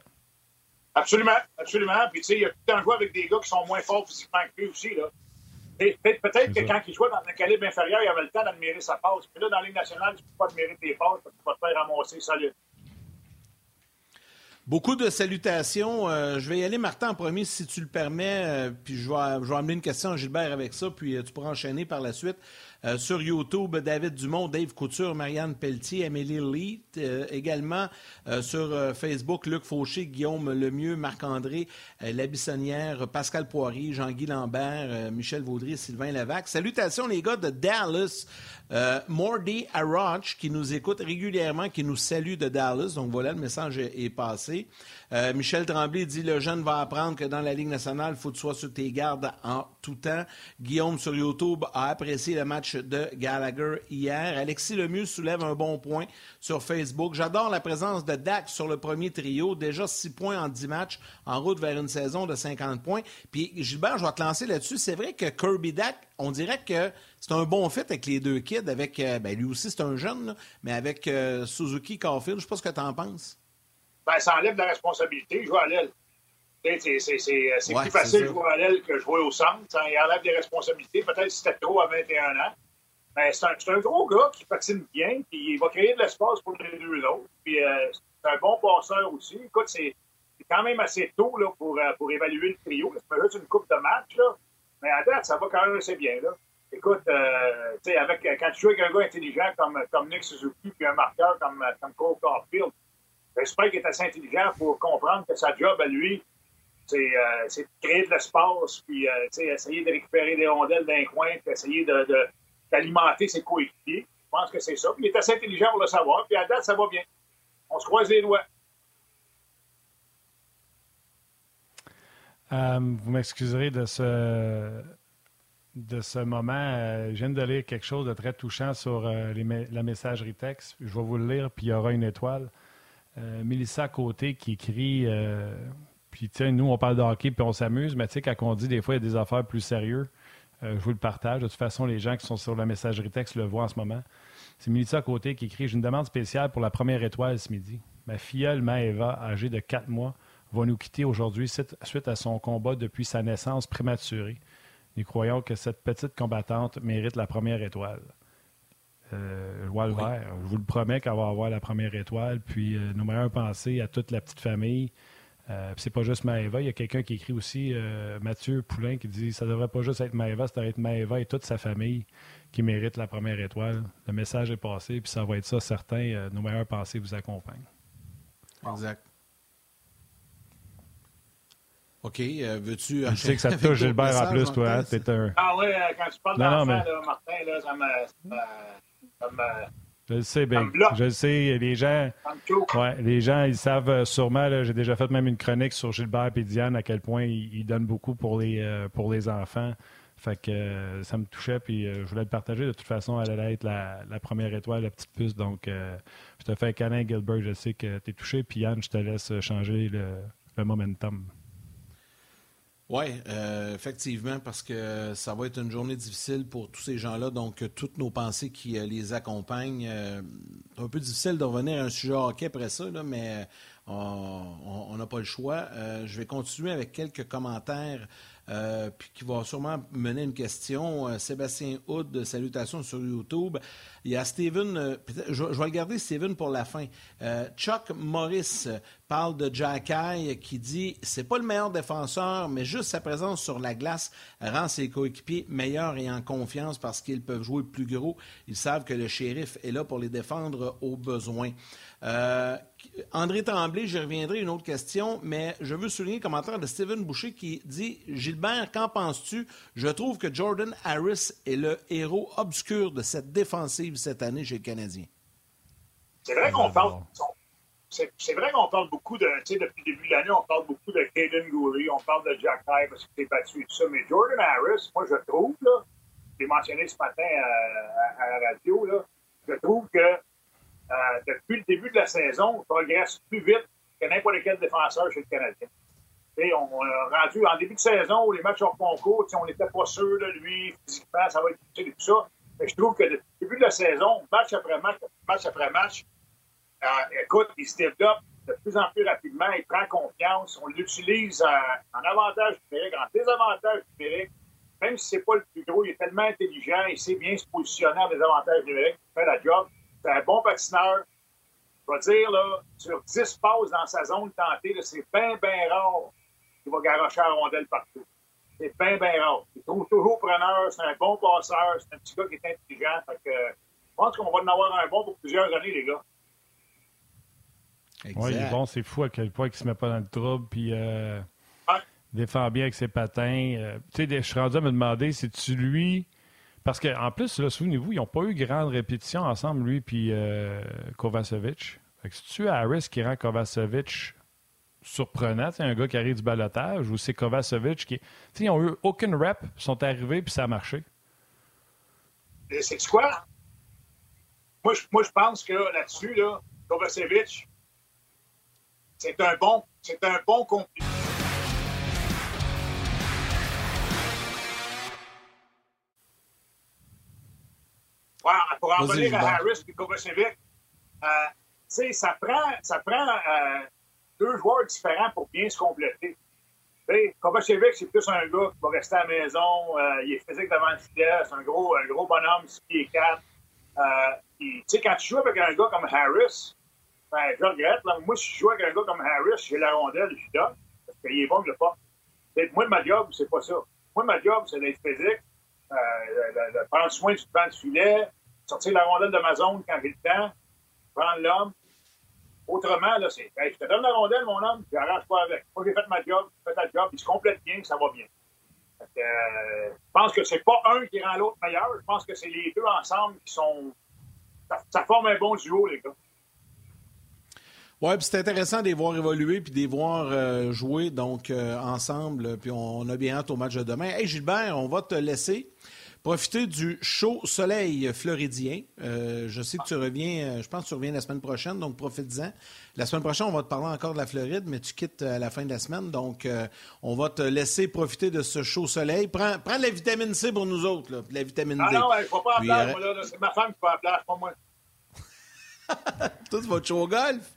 Absolument, absolument. Puis, tu sais, il y a tout temps joué avec des gars qui sont moins forts physiquement que lui aussi, là. Peut-être que quand il jouait dans un calibre inférieur, il avait le temps d'admirer sa passe. Puis là, dans la Ligue nationale, tu ne peux pas admirer tes passes parce que tu vas te faire ramasser solide. Beaucoup de salutations. Euh, je vais y aller, Martin, en premier, si tu le permets. Euh, puis je vais, je vais amener une question à Gilbert avec ça, puis euh, tu pourras enchaîner par la suite. Euh, sur YouTube, David Dumont, Dave Couture, Marianne Pelletier, Amélie Lee. Euh, également euh, sur Facebook, Luc Fauché, Guillaume Lemieux, Marc-André Labissonnière, Pascal Poirier, Jean-Guy Lambert, Michel Vaudry, Sylvain Lavac. Salutations les gars de Dallas. Mordy Arroch qui nous écoute régulièrement, qui nous salue de Dallas. Donc voilà, le message est, passé. Michel Tremblay dit le jeune va apprendre que dans la Ligue nationale, il faut que tu sois sur tes gardes en tout temps. Guillaume sur YouTube a apprécié le match match de Gallagher hier. Alexis Lemieux soulève un bon point sur Facebook. J'adore la présence de Dak sur le premier trio. Déjà 6 points en 10 matchs, en route vers une saison de 50 points. Puis Gilbert, je vais te lancer là-dessus. C'est vrai que Kirby Dak, on dirait que c'est un bon fit avec les deux kids. Avec, euh, ben, lui aussi, c'est un jeune, mais avec euh, Suzuki Caulfield. Je sais pas ce que tu en penses. Ben, ça enlève de la responsabilité. Jouer à l'aile. C'est plus facile de jouer à l'aile que jouer au centre. Il enlève des responsabilités. Peut-être si c'était trop à 21 ans. Mais c'est un, un, gros gars qui patine bien, puis il va créer de l'espace pour les deux autres. Puis euh, c'est un bon passeur aussi. Écoute, c'est quand même assez tôt là, pour, euh, pour évaluer le trio. C'est juste une coupe de match, là. mais à date, ça va quand même assez bien. Là. Écoute, euh, avec, quand tu joues avec un gars intelligent comme, comme Nick Suzuki, puis un marqueur comme, comme Cole Caulfield, j'espère qu'il est assez intelligent pour comprendre que sa job à lui, c'est euh, de créer de l'espace, puis euh, essayer de récupérer des rondelles d'un coin, puis essayer d'alimenter de, ses coéquipiers. Je pense que c'est ça. Il est assez intelligent pour le savoir, puis à date, ça va bien. On se croise les doigts. Vous m'excuserez de ce, de ce moment. je viens de lire quelque chose de très touchant sur les, la messagerie texte. Je vais vous le lire, puis il y aura une étoile. Mélissa Côté qui écrit puis, tu sais, nous, on parle de hockey puis on s'amuse, mais tu sais, quand on dit des fois, il y a des affaires plus sérieuses, euh, je vous le partage. De toute façon, les gens qui sont sur la messagerie texte le voient en ce moment. C'est Milita Côté qui écrit J'ai une demande spéciale pour la première étoile ce midi. Ma filleule Maëva, âgée de 4 mois, va nous quitter aujourd'hui suite à son combat depuis sa naissance prématurée. Nous croyons que cette petite combattante mérite la première étoile. Euh, je vous le promets qu'elle va avoir la première étoile. Puis euh, nos meilleures pensées à toute la petite famille. Euh, c'est pas juste Maëva. Il y a quelqu'un qui écrit aussi, euh, Mathieu Poulain, qui dit ça devrait pas juste être Maëva, ça devrait être Maëva et toute sa famille qui mérite la première étoile. Le message est passé, puis ça va être ça, certains. Euh, nos meilleures pensées vous accompagnent. Exact. OK. veux-tu. Je sais que ça touche Gilbert en plus, toi. Hein? un... Ah oui, quand tu parles d'enfant, mais... Martin, là, ça me. Je le sais bien. Je le sais. Les gens, ouais, les gens, ils savent euh, sûrement. J'ai déjà fait même une chronique sur Gilbert et Diane à quel point ils, donnent beaucoup pour les, euh, pour les enfants. Fait que euh, ça me touchait, puis je voulais le partager. De toute façon, elle allait être la, la première étoile, la petite puce. Donc, je te fais un câlin, Gilbert. Je sais que tu es touché. Puis Yann, je te laisse changer le, le momentum. Oui, euh, effectivement, parce que ça va être une journée difficile pour tous ces gens-là. Donc, toutes nos pensées qui euh, les accompagnent. Euh, un peu difficile de revenir à un sujet hockey après ça, mais on n'a pas le choix. je vais continuer avec quelques commentaires euh, puis qui va sûrement mener une question. Euh, Sébastien Houd, salutations sur YouTube. Il y a Steven, euh, je, vais garder Steven pour la fin. Chuck Morris parle de Jack qui dit c'est pas le meilleur défenseur, mais juste sa présence sur la glace rend ses coéquipiers meilleurs et en confiance parce qu'ils peuvent jouer plus gros. Ils savent que le shérif est là pour les défendre au besoin. Euh, André Tremblay, je reviendrai une autre question, mais je veux souligner le commentaire de Steven Boucher qui dit Gilbert, qu'en penses-tu? Je trouve que Jordan Harris est le héros obscur de cette défensive cette année chez le Canadien. C'est vrai qu'on parle. C'est vrai qu'on parle beaucoup de. Tu sais, depuis le début de l'année, on parle beaucoup de Caden Gooley, on parle de Jack Ty parce qu'il s'est battu et tout ça. Mais Jordan Harris, moi, je trouve, là, je l'ai mentionné ce matin à, à la radio, là, je trouve que euh, depuis le début de la saison, on progresse plus vite que n'importe quel défenseur chez le Canadien. on a rendu en début de saison, les matchs hors concours, on n'était pas sûr de lui, physiquement, ça va être utile et tout ça. Mais je trouve que depuis le début de la saison, match après match, match après match, euh, écoute, il se développe de plus en plus rapidement, il prend confiance, on l'utilise en, avantage numérique, en désavantage numérique. Même si c'est pas le plus gros, il est tellement intelligent, il sait bien se positionner en désavantage numérique, il fait la job. C'est un bon patineur. Je vais dire, là, sur 10 passes dans sa zone tentée, c'est bien, bien rare qu'il va garocher la rondelle partout. C'est bien, bien rare. Il trouve toujours preneur, c'est un bon passeur, c'est un petit gars qui est intelligent. Fait que, je pense qu'on va en avoir un bon pour plusieurs années, les gars. Oui, il est bon, c'est fou à quel point il se met pas dans le trouble, puis euh, défend bien avec ses patins. Euh, tu sais, je suis rendu à me demander si tu lui parce qu'en plus, souvenez-vous, ils n'ont pas eu grande répétition ensemble, lui et euh, Kovacevic. Fait que c'est-tu Harris qui rend Kovacevic surprenant, un gars qui arrive du balotage, ou c'est Kovacevic qui. ils n'ont eu aucune rep, ils sont arrivés puis ça a marché? c'est quoi? Moi, je, moi, je pense que là-dessus, là, Kovacevic, c'est un bon, c'est un bon complice. Pour en venir à Harris et Kovacevic, euh, ça prend, ça prend euh, deux joueurs différents pour bien se compléter. Kovacevic, c'est plus un gars qui va rester à la maison. Euh, il est physique devant le filet. C'est un gros, un gros bonhomme, 6 pieds 4. Euh, quand tu joues avec un gars comme Harris, ben, je regrette. moi, si je joue avec un gars comme Harris, j'ai la rondelle, je donne. Parce qu'il est bon, je le pas. Moi, ma job, c'est pas ça. Moi, ma job, c'est d'être physique, euh, de, de, prendre soin du plan de filet, sortir la rondelle de ma zone quand j'ai le temps, prendre l'homme, Autrement, là, c'est je te donne la rondelle, mon homme, j'arrange pas avec. Moi, j'ai fait ma job, fait ta job, il se complète bien, ça va bien. Euh, je pense que c'est pas un qui rend l'autre meilleur. Je pense que c'est les deux ensemble qui sont. Ça, forme un bon duo, les gars. Oui, puis c'est intéressant de les voir évoluer puis de les voir euh, jouer donc euh, ensemble. Puis on, a bien hâte au match de demain. Hey Gilbert, on va te laisser. Profiter du chaud soleil floridien. Euh, je sais que tu reviens, euh, je pense que tu reviens la semaine prochaine, donc profites-en. La semaine prochaine, on va te parler encore de la Floride, mais tu quittes à la fin de la semaine, donc euh, on va te laisser profiter de ce chaud soleil. Prends, prends de la vitamine C pour nous autres, là, de la vitamine D. Ah non, il ne faut pas en plage, moi, là. C'est ma femme qui va en plage, pas moi. Toi, tu vas te au golf?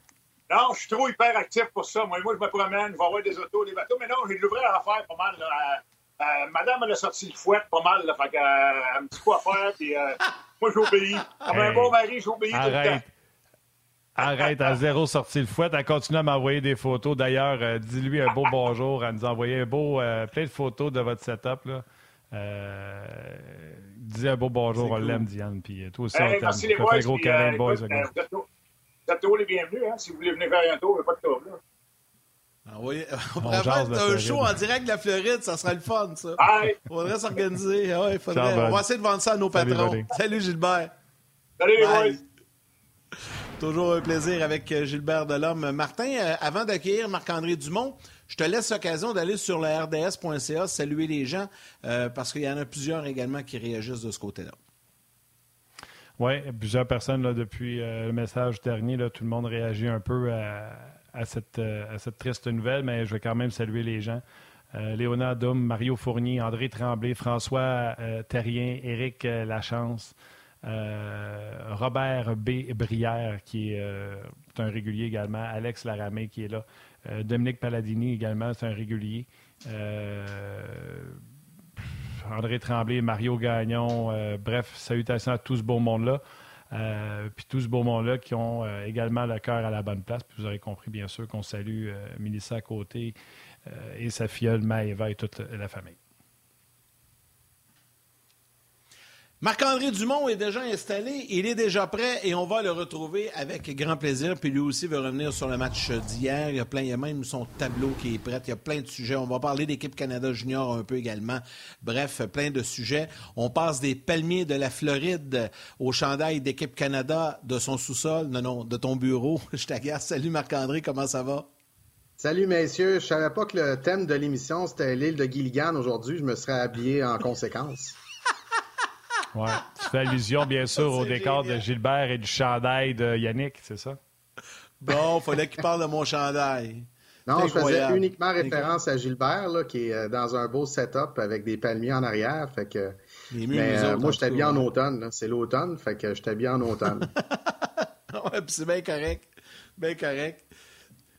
Non, je suis trop hyper actif pour ça. Moi, moi je me promène, je vais voir des autos, des bateaux, mais non, j'ai de l'ouvrir à faire pas mal. Là, euh, madame, elle a sorti le fouet pas mal, là, fait qu'elle euh, me dit quoi faire, puis euh, moi, j'obéis. Comme un bon mari, j'obéis tout le temps. Arrête, à zéro sorti le fouet. Elle continue à m'envoyer des photos. D'ailleurs, dis-lui un beau bonjour. Elle nous a envoyé un beau, plein de photos de votre setup. Là. dis un beau bonjour, on l'aime, Diane. Puis toi aussi, hey, on merci les boys. Un gros câlin, boys. Vous êtes tous les bienvenus. Hein, si vous voulez venir faire un tour, pas de trouble. Ah oui, on pourrait faire un show en direct de la Floride, ça serait le fun, ça. Il faudrait s'organiser. Ah ouais, faudrait... On va essayer de vendre ça à nos patrons. Salut, Gilbert. Salut les boys. Toujours un plaisir avec euh, Gilbert Delhomme. Martin, euh, avant d'accueillir Marc-André Dumont, je te laisse l'occasion d'aller sur le rds.ca, saluer les gens, euh, parce qu'il y en a plusieurs également qui réagissent de ce côté-là. Oui, plusieurs personnes là, depuis le message dernier, là, tout le monde réagit un peu à, à cette, euh, à cette triste nouvelle, mais je vais quand même saluer les gens. Euh, Léonard Dum, Mario Fournier, André Tremblay, François euh, Terrien, Éric Lachance, Robert B. Brière, qui est, un régulier également, Alex Laramé, qui est là, Dominique Palladini également, c'est un régulier. André Tremblay, Mario Gagnon, bref, salutations à tout ce beau monde-là. Euh, puis tout ce beau monde-là qui ont euh, également le cœur à la bonne place. Puis vous aurez compris, bien sûr, qu'on salue euh, Mélissa à côté et sa filleule Maëva et toute la famille. Marc-André Dumont est déjà installé, il est déjà prêt et on va le retrouver avec grand plaisir. Puis lui aussi veut revenir sur le match d'hier. Il y a plein, il y même son tableau qui est prêt. Il y a plein de sujets. On va parler d'équipe Canada Junior un peu également. Bref, plein de sujets. On passe des palmiers de la Floride au chandail d'équipe Canada de son sous-sol, non, non, de ton bureau. Je t'agace. Salut Marc-André, comment ça va? Salut messieurs, je savais pas que le thème de l'émission c'était l'île de Gilligan aujourd'hui. Je me serais habillé en conséquence. Ouais. Tu fais allusion, bien sûr, au décor de Gilbert et du chandail de Yannick, c'est ça? Bon, il fallait qu'il parle de mon chandail. Non, je faisais uniquement référence à Gilbert, là, qui est euh, dans un beau setup avec des palmiers en arrière. Fait que, mais, euh, moi, j'étais bien en automne. C'est l'automne, fait que j'étais bien en automne. ouais, c'est bien correct. Bien correct.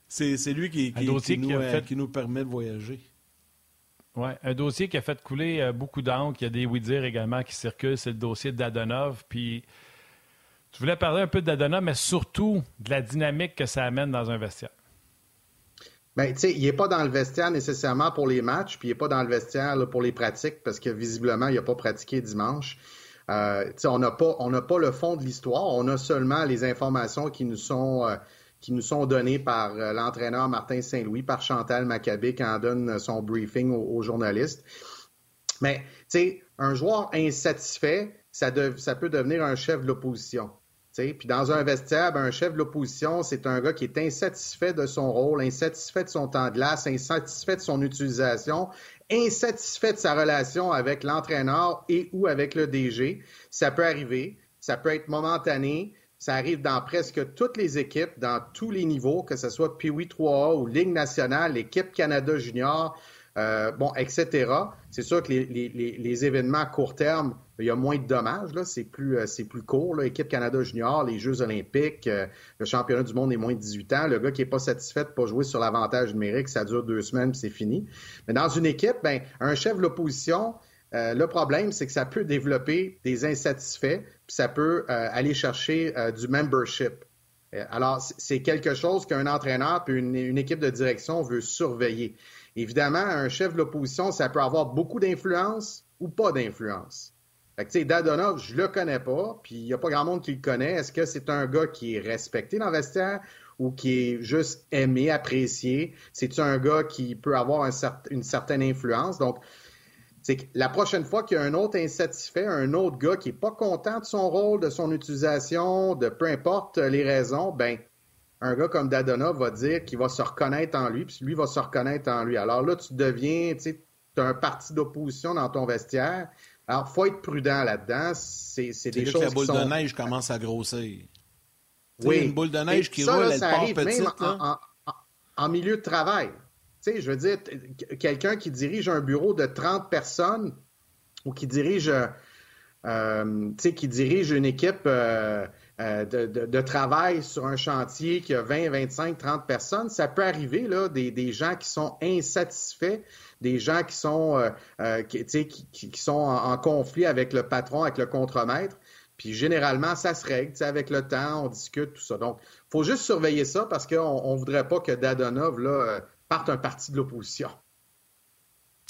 C'est lui qui, qui, nous, euh, qui nous permet de voyager. Oui, un dossier qui a fait couler euh, beaucoup d'encre. Il y a des oui-dire également qui circulent. C'est le dossier d'Adonov. Puis, tu voulais parler un peu d'Adonov, mais surtout de la dynamique que ça amène dans un vestiaire. Bien, tu sais, il n'est pas dans le vestiaire nécessairement pour les matchs, puis il n'est pas dans le vestiaire pour les pratiques, parce que visiblement, il n'a pas pratiqué dimanche. Euh, on n'a pas, pas le fond de l'histoire, on a seulement les informations qui nous sont euh, qui nous sont donnés par euh, l'entraîneur Martin Saint-Louis, par Chantal Maccabé, en donne son briefing aux, journalistes. Mais, tu sais, un joueur insatisfait, ça, peut devenir un chef de l'opposition. Puis dans un vestiaire, un chef de l'opposition, c'est un gars qui est insatisfait de son rôle, insatisfait de son temps de glace, insatisfait de son utilisation, insatisfait de sa relation avec l'entraîneur et ou avec le DG. Ça peut arriver, ça peut être momentané, ça arrive dans presque toutes les équipes, dans tous les niveaux, que ce soit Pee-Wee 3A ou Ligue nationale, l'équipe Canada Junior, euh, bon, etc. C'est sûr que les, événements à court terme, il y a moins de dommages, là, c'est plus, euh, c'est plus court. Là. Équipe Canada Junior, les Jeux olympiques, euh, le championnat du monde est moins de 18 ans. Le gars qui n'est pas satisfait de pas jouer sur l'avantage numérique, ça dure deux semaines puis c'est fini. Mais dans une équipe, ben, un chef de l'opposition, le problème, c'est que ça peut développer des insatisfaits, ça peut aller chercher du membership. Alors, c'est quelque chose qu'un entraîneur puis une, équipe de direction veut surveiller. Évidemment, un chef de l'opposition, ça peut avoir beaucoup d'influence ou pas d'influence. Fait que, tu sais, Dadonov, je le connais pas, puis il n'y a pas grand monde qui le connaît. Est-ce que c'est un gars qui est respecté dans le vestiaire ou qui est juste aimé, apprécié? C'est-tu un gars qui peut avoir une certaine influence? Donc, c'est que la prochaine fois qu'il y a un autre insatisfait, un autre gars qui n'est pas content de son rôle, de son utilisation, de peu importe les raisons, ben un gars comme Dadona va dire qu'il va se reconnaître en lui, puis lui va se reconnaître en lui. Alors là, tu deviens, tu sais, as un parti d'opposition dans ton vestiaire. Alors, faut être prudent là-dedans. C'est des choses que la boule de neige commence à grossir. Oui. Une boule de neige qui roule, elle part petite. en, en, milieu de travail. Sais, je veux dire, quelqu'un qui dirige un bureau de 30 personnes ou qui dirige, euh, sais, qui dirige une équipe... Euh, euh, de, travail sur un chantier qui a 20, 25, 30 personnes, ça peut arriver, là, des, gens qui sont insatisfaits, des gens qui sont, euh, euh, qui, sont en, conflit avec le patron, avec le contremaître. Puis généralement, ça se règle, avec le temps, on discute, tout ça. Donc, il faut juste surveiller ça parce qu'on ne voudrait pas que Dadonov là, parte un parti de l'opposition.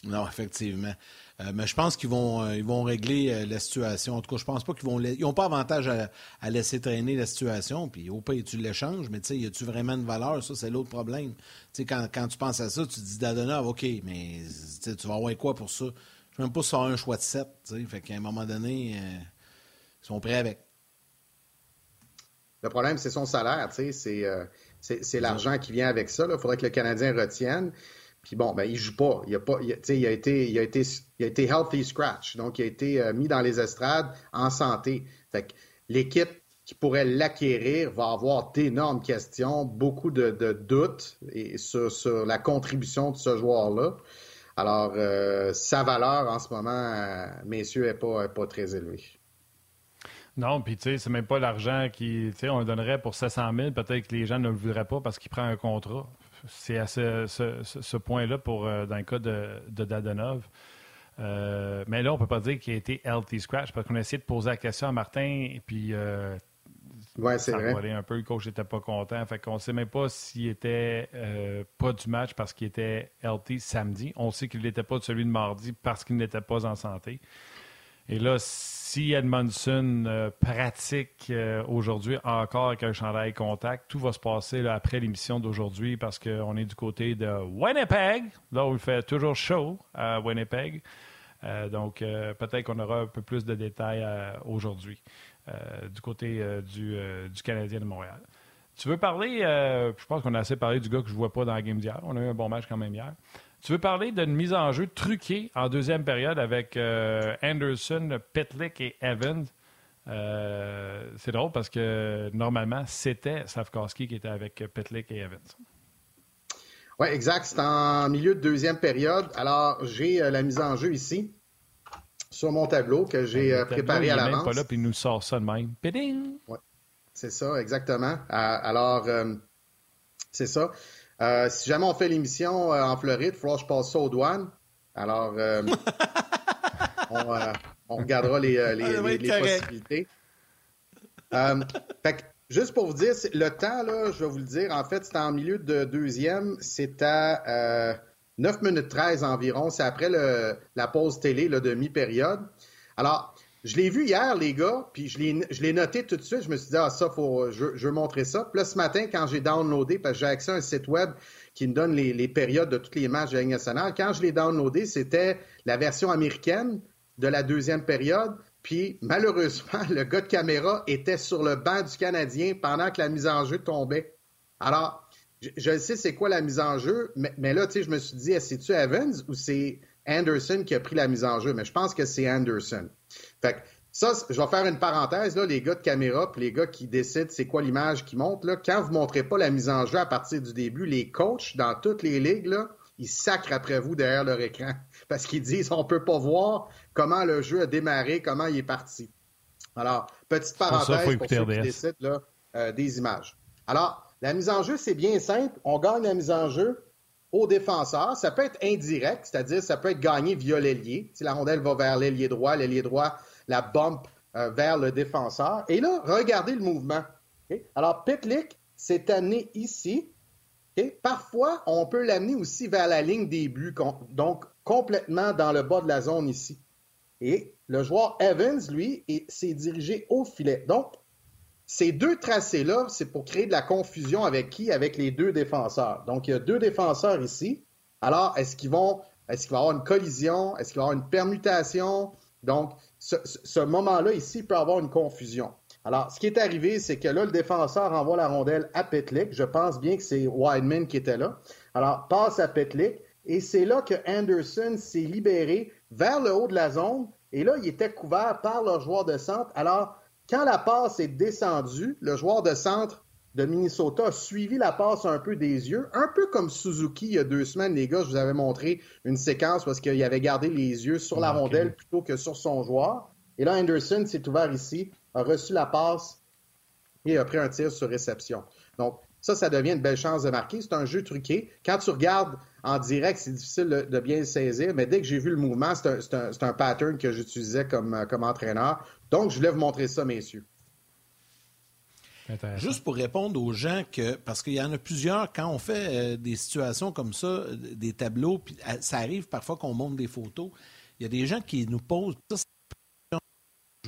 Non, effectivement. Euh, mais je pense qu'ils vont, euh, ils vont régler euh, la situation. En tout cas, je pense pas qu'ils vont. Ils n'ont pas avantage à, laisser traîner la situation. Puis au pays, tu l'échanges, mais tu sais, y a-tu vraiment une valeur? Ça, c'est l'autre problème. Tu sais, quand, quand, tu penses à ça, tu te dis Dadonov, OK, mais tu vas avoir quoi pour ça? Je ne sais même pas si ça un choix de 7. Fait qu'à un moment donné, ils sont prêts avec. Le problème, c'est son salaire. C'est l'argent qui vient avec ça. Il faudrait que le Canadien retienne. Puis bon, ben, il joue pas. Il a, pas, il, il a, été, il, a été, il a été healthy scratch. Donc, il a été euh, mis dans les estrades en santé. Fait que l'équipe qui pourrait l'acquérir va avoir d'énormes questions, beaucoup de, doutes et sur, la contribution de ce joueur-là. Alors, euh, sa valeur en ce moment, euh, messieurs, n'est pas, pas très élevée. Non, puis tu sais, c'est même pas l'argent qui, tu sais, on le donnerait pour 700 000. Peut-être que les gens ne le voudraient pas parce qu'il prend un contrat c'est à ce, point-là pour euh, dans le cas de, de Dadonov. Euh, mais là, on ne peut pas dire qu'il a été healthy scratch parce qu'on a essayé de poser la question à Martin et puis euh, ouais, c'est vrai. un peu. Le coach n'était pas content. Fait qu'on ne sait même pas s'il était pas du match parce qu'il était healthy samedi. On sait qu'il n'était pas de celui de mardi parce qu'il n'était pas en santé. Et là, si Edmondson euh, pratique euh, aujourd'hui encore avec un chandail contact, tout va se passer après l'émission d'aujourd'hui parce qu'on est du côté de Winnipeg, là où il fait toujours chaud à Winnipeg. Euh, donc, peut-être qu'on aura un peu plus de détails aujourd'hui du côté du, du, Canadien de Montréal. Tu veux parler, je pense qu'on a assez parlé du gars que je ne vois pas dans la game d'hier. On a eu un bon match quand même hier. Tu veux parler d'une mise en jeu truquée en deuxième période avec euh, Anderson, Petlick et Evans? Euh, c'est drôle parce que normalement, c'était Safkowski qui était avec Petlick et Evans. Oui, exact. C'est en milieu de deuxième période. Alors, j'ai euh, la mise en jeu ici sur mon tableau que j'ai préparé à l'avance. pas là, puis il nous sort ça de même. Ouais, c'est ça, exactement. alors, c'est ça. Euh, si jamais on fait l'émission euh, en Floride, il faudra que je passe ça aux douanes. Alors, euh, on, regardera les, possibilités. fait juste pour vous dire, le temps, là, je vais vous le dire, en fait, c'est en milieu de deuxième. C'est à 9 minutes 13 environ. C'est après la pause télé de mi-période. Alors, je l'ai vu hier, les gars, puis je l'ai noté tout de suite. Je me suis dit, ah, ça, faut, je, veux montrer ça. Puis là, ce matin, quand j'ai downloadé, parce que j'ai accès à un site web qui me donne les, périodes de tous les matchs de la nationale, quand je l'ai downloadé, c'était la version américaine de la deuxième période. Puis malheureusement, le gars de caméra était sur le banc du Canadien pendant que la mise en jeu tombait. Alors, je, sais c'est quoi la mise en jeu, mais, là, tu sais, je me suis dit, c'est-tu Evans ou c'est Anderson qui a pris la mise en jeu? Mais je pense que c'est Anderson. Fait que ça, je vais faire une parenthèse, là, les gars de caméra, puis les gars qui décident c'est quoi l'image qui monte, là, quand vous ne montrez pas la mise en jeu à partir du début, les coachs dans toutes les ligues, là, ils sacrent après vous derrière leur écran parce qu'ils disent on peut pas voir comment le jeu a démarré, comment il est parti. Alors, petite parenthèse pour, ceux qui décident là, euh, des images. Alors, la mise en jeu, c'est bien simple. On gagne la mise en jeu au défenseur. Ça peut être indirect, c'est-à-dire ça peut être gagné via l'ailier. Si la rondelle va vers l'ailier droit, l'ailier droit la bump euh, vers le défenseur. Et là, regardez le mouvement. Alors, Pitlick s'est amené ici. Parfois, on peut l'amener aussi vers la ligne des buts, donc complètement dans le bas de la zone ici. Et le joueur Evans, lui, s'est dirigé au filet. Donc, ces deux tracés-là, c'est pour créer de la confusion avec qui? Avec les deux défenseurs. Donc, il y a deux défenseurs ici. Alors, est-ce qu'ils vont, est-ce qu'il va y avoir une collision? Est-ce qu'il va y avoir une permutation? Donc, ce, moment-là, ici, peut avoir une confusion. Alors, ce qui est arrivé, c'est que là, le défenseur envoie la rondelle à Petlick. Je pense bien que c'est Wideman qui était là. Alors, passe à Petlick. Et c'est là que Anderson s'est libéré vers le haut de la zone. Et là, il était couvert par le joueur de centre. Alors, quand la passe est descendue, le joueur de centre de Minnesota a suivi la passe un peu des yeux, un peu comme Suzuki il y a deux semaines, les gars, je vous avais montré une séquence parce qu'il avait gardé les yeux sur la rondelle plutôt que sur son joueur. Et là, Anderson s'est ouvert ici, a reçu la passe et a pris un tir sur réception. Donc, ça, ça devient une belle chance de marquer. C'est un jeu truqué. Quand tu regardes en direct, c'est difficile de, bien le saisir, mais dès que j'ai vu le mouvement, c'est un, pattern que j'utilisais comme, comme entraîneur. Donc, je voulais vous montrer ça, messieurs. Juste pour répondre aux gens que, parce qu'il y en a plusieurs, quand on fait euh, des situations comme ça, des tableaux, puis euh, ça arrive parfois qu'on montre des photos, il y a des gens qui nous posent,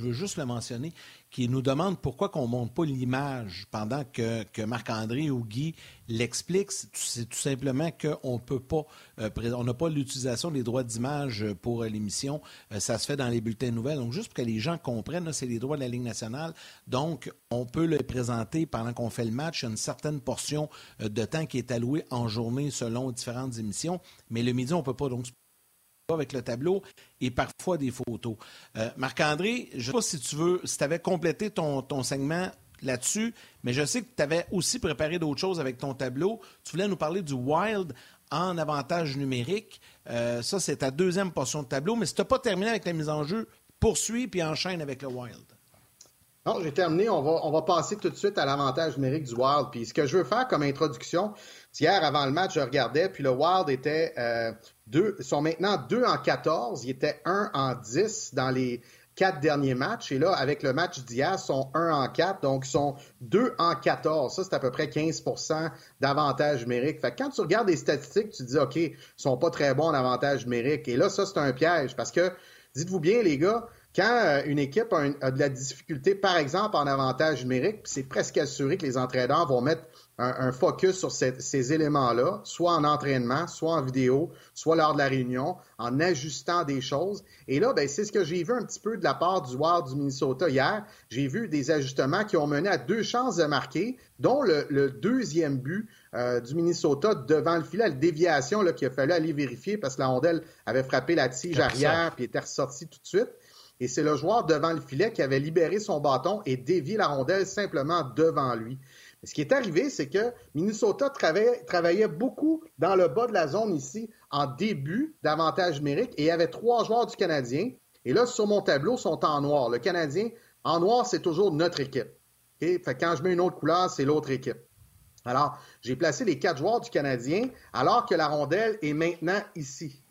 je veux juste le mentionner, qui nous demande pourquoi qu'on ne montre pas l'image pendant que, Marc-André ou Guy l'explique. C'est tout simplement qu'on peut pas, euh, n'a pas l'utilisation des droits d'image pour l'émission. Euh, ça se fait dans les bulletins de nouvelles. Donc, juste pour que les gens comprennent, c'est les droits de la Ligue nationale. Donc, on peut le présenter pendant qu'on fait le match. Une certaine portion euh, de temps qui est allouée en journée selon différentes émissions. Mais le midi, on ne peut pas. Donc, avec le tableau et parfois des photos. Euh, Marc-André, je ne sais pas si tu veux, si tu avais complété ton, segment là-dessus, mais je sais que tu avais aussi préparé d'autres choses avec ton tableau. Tu voulais nous parler du Wild en avantage numérique. Euh, ça, c'est ta deuxième portion de tableau, mais si tu n'as pas terminé avec la mise en jeu, poursuis puis enchaîne avec le Wild. Non, j'ai terminé. On va, on va passer tout de suite à l'avantage numérique du Wild. Puis ce que je veux faire comme introduction, hier avant le match, je regardais, puis le Wild était euh, deux, sont maintenant 2 en 14. Ils étaient 1 en 10 dans les quatre derniers matchs. Et là, avec le match d'hier, sont 1 en 4, donc ils sont 2 en 14. Ça, c'est à peu près 15% d'avantage numérique. Fait que quand tu regardes les statistiques, tu te dis, OK, ils sont pas très bons en avantage numérique. Et là, ça, c'est un piège parce que, dites-vous bien, les gars, quand euh, une équipe a, de la difficulté, par exemple, en avantage numérique, c'est presque assuré que les entraîneurs vont mettre un, focus sur ces, éléments-là, soit en entraînement, soit en vidéo, soit lors de la réunion, en ajustant des choses. Et là, ben, c'est ce que j'ai vu un petit peu de la part du Wild du Minnesota hier. J'ai vu des ajustements qui ont mené à deux chances de marquer, dont le, deuxième but euh, du Minnesota devant le filet, la déviation qu'il a fallu aller vérifier parce que la rondelle avait frappé la tige arrière puis était ressortie tout de suite. Et c'est le joueur devant le filet qui avait libéré son bâton et dévié la rondelle simplement devant lui. Ce qui est arrivé, c'est que Minnesota travaillait, beaucoup dans le bas de la zone ici en début d'avantage numérique et il y avait trois joueurs du Canadien. Et là, sur mon tableau, sont en noir. Le Canadien, en noir, c'est toujours notre équipe. Quand je mets une autre couleur, c'est l'autre équipe. Alors, j'ai placé les quatre joueurs du Canadien alors que la rondelle est maintenant ici.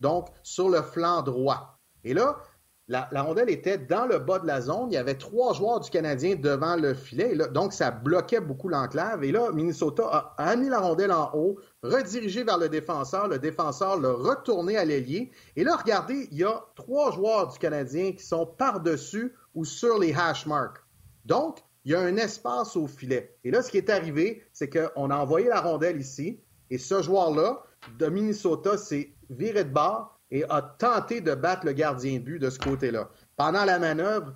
Donc, sur le flanc droit. Et là, la, rondelle était dans le bas de la zone. Il y avait trois joueurs du Canadien devant le filet. donc, ça bloquait beaucoup l'enclave. Et là, Minnesota a amené la rondelle en haut, redirigé vers le défenseur. Le défenseur l'a retourné à l'ailier. Et là, regardez, il y a trois joueurs du Canadien qui sont par-dessus ou sur les hash marks. Donc, il y a un espace au filet. Et là, ce qui est arrivé, c'est qu'on a envoyé la rondelle ici. Et ce joueur-là, de Minnesota, s'est viré de bord et a tenté de battre le gardien de but de ce côté-là. pendant la manœuvre,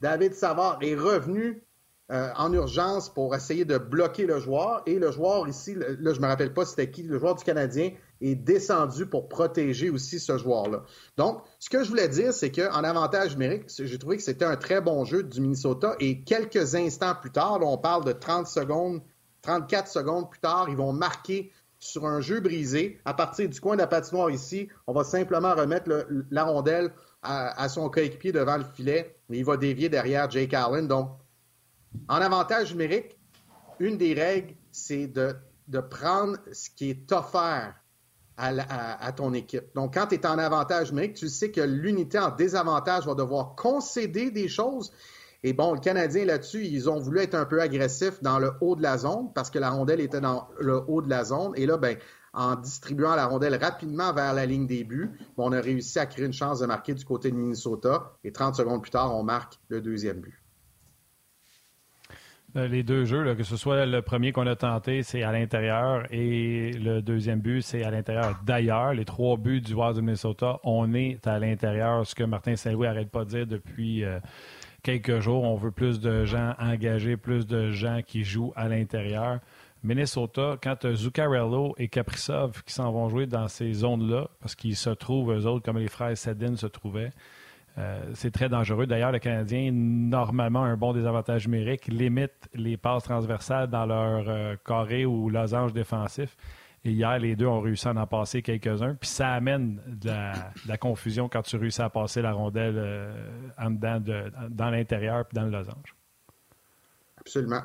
David Savard est revenu euh, en urgence pour essayer de bloquer le joueur. Et le joueur ici, là, je me rappelle pas c'était qui, le joueur du Canadien est descendu pour protéger aussi ce joueur-là. Donc, ce que je voulais dire, c'est qu'en avantage numérique, j'ai trouvé que c'était un très bon jeu du Minnesota. Et quelques instants plus tard, on parle de 30 secondes, 34 secondes plus tard, ils vont marquer sur un jeu brisé. À partir du coin de la patinoire ici, on va simplement remettre la rondelle à, son coéquipier devant le filet. Mais il va dévier derrière Jake Allen. Donc, en avantage numérique, une des règles, c'est de, prendre ce qui est offert à, ton équipe. Donc, quand tu es en avantage numérique, tu sais que l'unité en désavantage va devoir concéder des choses. Et bon, le Canadien là-dessus, ils ont voulu être un peu agressifs dans le haut de la zone parce que la rondelle était dans le haut de la zone. Et là, ben, en distribuant la rondelle rapidement vers la ligne des buts, on a réussi à créer une chance de marquer du côté de Minnesota. Et 30 secondes plus tard, on marque le deuxième but. Euh, les deux jeux, que ce soit le premier qu'on a tenté, c'est à l'intérieur et le deuxième but, c'est à l'intérieur d'ailleurs. Les trois buts du Wild du Minnesota, on est à l'intérieur, ce que Martin Saint-Louis n'arrête pas de dire depuis euh, quelques jours. On veut plus de gens engagés, plus de gens qui jouent à l'intérieur. Minnesota, quand Zuccarello et Kaprizov qui s'en vont jouer dans ces zones-là, parce qu'ils se trouvent, eux autres, comme les frères Sedin se trouvaient, euh, c'est très dangereux. D'ailleurs, le Canadien, normalement, un bon désavantage numérique, limite les passes transversales dans leur euh, carré ou losange défensif. Et hier, les deux ont réussi à en passer quelques-uns. Puis ça amène de la, confusion quand tu réussis à passer la rondelle euh, en dedans dans l'intérieur puis dans le losange. Absolument.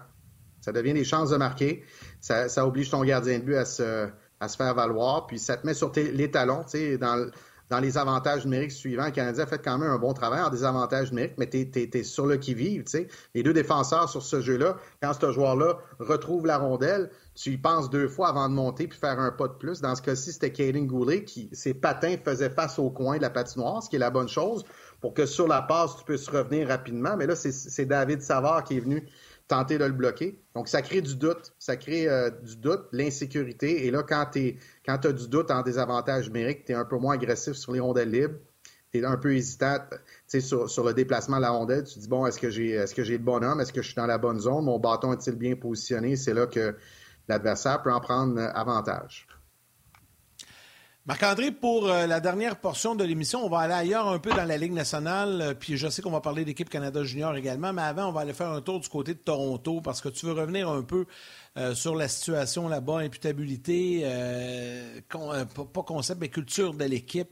Ça devient des chances de marquer. Ça, oblige ton gardien de but à se, faire valoir. Puis ça te met sur les talons. Tu sais, dans dans les avantages numériques suivants, le Canadien a fait quand même un bon travail en désavantages numériques, mais tu es, sur le qui-vive. Les deux défenseurs sur ce jeu-là, quand ce joueur-là retrouve la rondelle, tu y penses deux fois avant de monter puis faire un pas de plus. Dans ce cas-ci, c'était Kaden Goulet qui, ses patins faisaient face au coin de la patinoire, ce qui est la bonne chose pour que sur la passe, tu puisses revenir rapidement. Mais là, c'est David Savard qui est venu tenter de le bloquer. Donc, ça crée du doute. Ça crée euh, du doute, l'insécurité. Et là, quand tu as du doute en désavantage numérique, tu es un peu moins agressif sur les rondelles libres. Tu un peu hésitant sur, sur le déplacement de la rondelle. Tu dis, bon, est-ce que j'ai est-ce que j'ai le bon homme? Est-ce que je suis dans la bonne zone? Mon bâton est-il bien positionné? C'est là que l'adversaire peut en prendre avantage. Marc-André, pour euh, la dernière portion de l'émission, on va aller ailleurs un peu dans la Ligue nationale, euh, puis je sais qu'on va parler d'équipe Canada Junior également, mais avant, on va aller faire un tour du côté de Toronto parce que tu veux revenir un peu euh, sur la situation là-bas, imputabilité, pas concept, mais culture de l'équipe.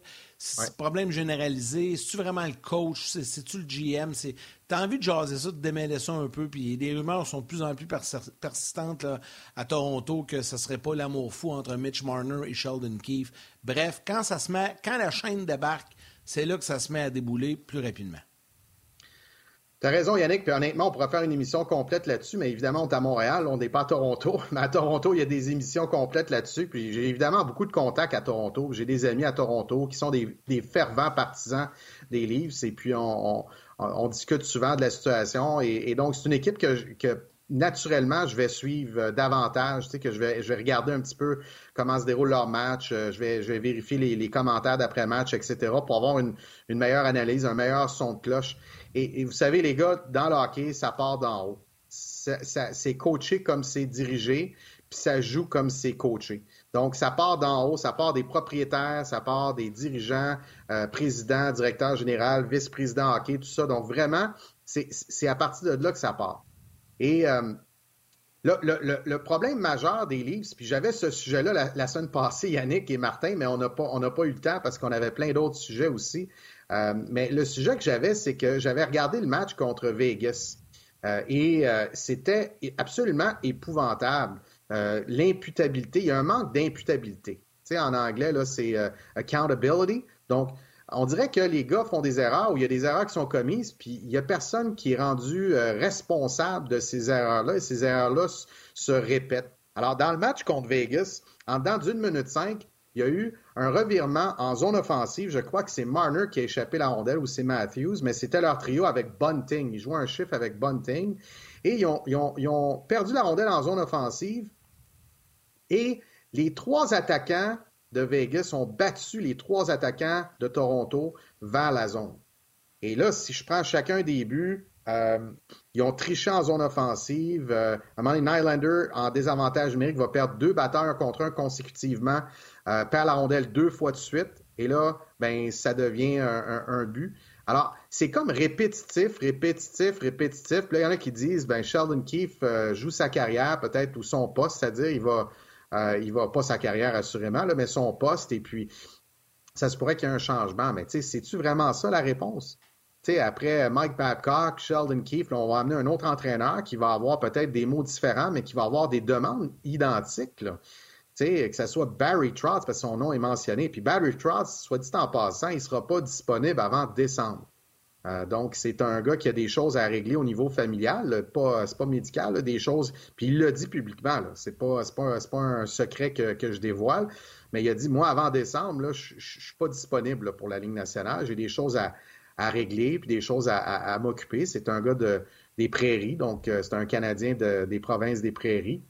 Problème généralisé. C'est-tu vraiment le coach? C'est-tu le GM? T'as envie de jaser ça, de démêler ça un peu, puis les rumeurs sont de plus en plus persistantes à Toronto que ce serait pas l'amour fou entre Mitch Marner et Sheldon Keefe. Bref, quand ça se met, quand la chaîne débarque, c'est là que ça se met à débouler plus rapidement. T'as raison, Yannick. Puis honnêtement, on pourrait faire une émission complète là-dessus, mais évidemment, on est à Montréal, on n'est pas à Toronto. Mais à Toronto, il y a des émissions complètes là-dessus. Puis j'ai évidemment beaucoup de contacts à Toronto. J'ai des amis à Toronto qui sont des, fervents partisans des livres. Et puis on, discute souvent de la situation. Et, donc, c'est une équipe que, naturellement, je vais suivre euh, davantage, tu sais, que je vais, je vais regarder un petit peu comment se déroule leur match, euh, je vais, je vais vérifier les, commentaires d'après-match, etc., pour avoir une, une, meilleure analyse, un meilleur son de cloche. Et, vous savez, les gars, dans le hockey, ça part d'en haut. C'est coaché comme c'est dirigé, puis ça joue comme c'est coaché. Donc, ça part d'en haut, ça part des propriétaires, ça part des dirigeants, euh, présidents, directeurs général, vice-président hockey, tout ça. Donc, vraiment, c'est à partir de là que ça part. Et euh, le, problème majeur des livres, puis j'avais ce sujet-là la, semaine passée, Yannick et Martin, mais on n'a pas, pas eu le temps parce qu'on avait plein d'autres sujets aussi. Euh, mais le sujet que j'avais, c'est que j'avais regardé le match contre Vegas euh, et c'était absolument épouvantable. L'imputabilité, il y a un manque d'imputabilité. Tu sais, en anglais, là, c'est accountability. Donc, on dirait que les gars font des erreurs ou il y a des erreurs qui sont commises, puis il n'y a personne qui est rendu responsable de ces erreurs-là et ces erreurs-là se répètent. Alors, dans le match contre Vegas, en dedans d'une minute cinq, il y a eu un revirement en zone offensive. Je crois que c'est Marner qui a échappé la rondelle ou c'est Matthews, mais c'était leur trio avec Bunting. Ils jouaient un chiffre avec Bunting. Et ils ont, perdu la rondelle en zone offensive. Et les trois attaquants de Vegas ont battu les trois attaquants de Toronto vers la zone. Et là, si je prends chacun des buts, euh, ils ont triché en zone offensive. Euh, à un moment donné, Nylander, en désavantage numérique, va perdre deux batteurs contre un consécutivement, euh, perd la rondelle deux fois de suite. Et là, ben, ça devient un, but. Alors, c'est comme répétitif, répétitif, répétitif. Puis là, il y en a qui disent, ben, Sheldon Keefe joue sa carrière peut-être ou son poste, c'est-à-dire il va, il va pas sa carrière assurément, mais son poste. Et puis, ça se pourrait qu'il y ait un changement. Mais tu sais, c'est-tu vraiment ça la réponse? après Mike Babcock, Sheldon Keefe, on va amener un autre entraîneur qui va avoir peut-être des mots différents, mais qui va avoir des demandes identiques. Que ce soit Barry Trotz, parce que son nom est mentionné. Puis Barry Trotz, soit dit en passant, il ne sera pas disponible avant décembre. Euh, donc, c'est un gars qui a des choses à régler au niveau familial, pas, c'est pas médical, des choses. Puis il l'a dit publiquement, c'est pas, pas, pas, un secret que, je dévoile, mais il a dit Moi, avant décembre, là, je suis pas disponible pour la Ligue nationale, j'ai des choses à, à régler, puis des choses à, m'occuper. C'est un gars de, des prairies, donc euh, c'est un Canadien des provinces des prairies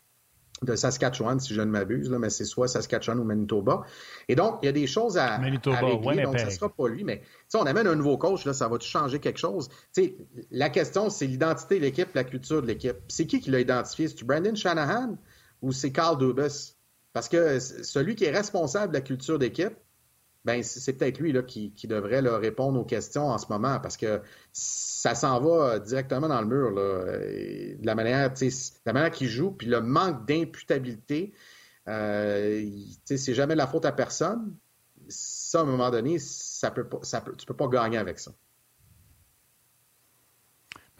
de Saskatchewan, si je ne m'abuse, mais c'est soit Saskatchewan ou Manitoba. Et donc, il y a des choses à, Manitoba, régler, donc ça ne sera pas lui. Mais on amène un nouveau coach, là, ça va-tu changer quelque chose? la question, c'est l'identité de l'équipe, la culture de l'équipe. C'est qui qui l'a identifié? C'est-tu Brandon Shanahan ou c'est Carl Dubas? Parce que celui qui est responsable de la culture d'équipe, ben c'est peut-être lui là, qui, devrait répondre aux questions en ce moment parce que ça s'en va directement dans le mur. Là, de la manière, manière qu'il joue, puis le manque d'imputabilité, euh, c'est jamais la faute à personne. Ça, à un moment donné, ça peut pas, ça peut, peux pas gagner avec ça.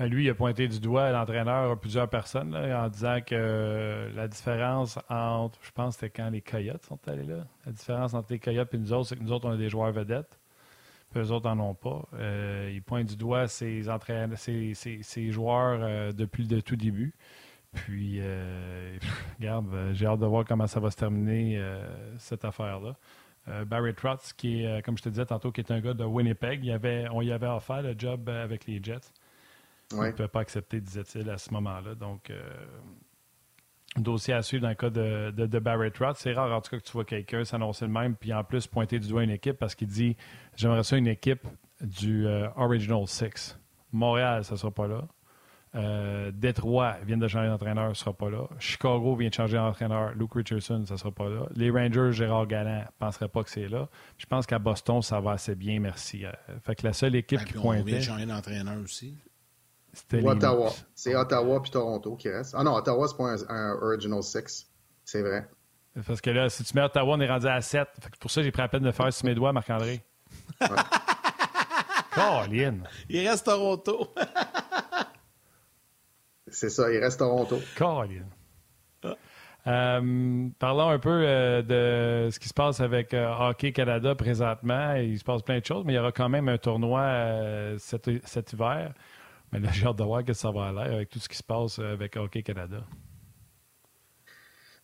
Lui, il a pointé du doigt l'entraîneur à plusieurs personnes en disant que la différence entre, je pense c'était quand les Coyotes sont allés là, la différence entre les Coyotes et nous autres, c'est que nous autres, on a des joueurs vedettes, puis eux autres n'en ont pas. Euh, il pointe du doigt ses, entraîneurs, ses, joueurs euh, depuis le tout début. Puis, euh, regarde, j'ai hâte de voir comment ça va se terminer, cette affaire-là. Barry Trotz, qui est, comme je te disais tantôt, qui est un gars de Winnipeg, il avait, on y avait offert le job avec les Jets. Il ne pouvait pas accepter, disait-il, à ce moment-là. Donc, euh, dossier à suivre dans le cas de, de, Barrett Roth. C'est rare, en tout cas, que tu vois quelqu'un s'annoncer le même, puis en plus pointer du doigt une équipe parce qu'il dit J'aimerais ça une équipe du euh, Original Six. Montréal, ça ne sera pas là. Euh, Détroit vient de changer d'entraîneur, ne sera pas là. Chicago vient de changer d'entraîneur, Luke Richardson, ça ne sera pas là. Les Rangers, Gérard Galland, ne penserait pas que c'est là. Je pense qu'à Boston, ça va assez bien, merci. fait que la seule équipe ben, qui pointait... On vient de changer d'entraîneur aussi. Ottawa. C'est Ottawa puis Toronto qui reste. Ah non, Ottawa, c'est pas un, Original Six. C'est vrai. Parce que là, si tu mets Ottawa, on est rendu à 7. pour ça, j'ai pris la peine de faire sur mes doigts, Marc-André. Colin. Il reste Toronto. c'est ça, il reste Toronto. Colin. Euh, parlons un peu euh, de ce qui se passe avec euh, Hockey Canada présentement. Il se passe plein de choses, mais il y aura quand même un tournoi cet, cet, hiver. Mais j'ai hâte de voir que ça va aller avec tout ce qui se passe euh, avec Hockey Canada.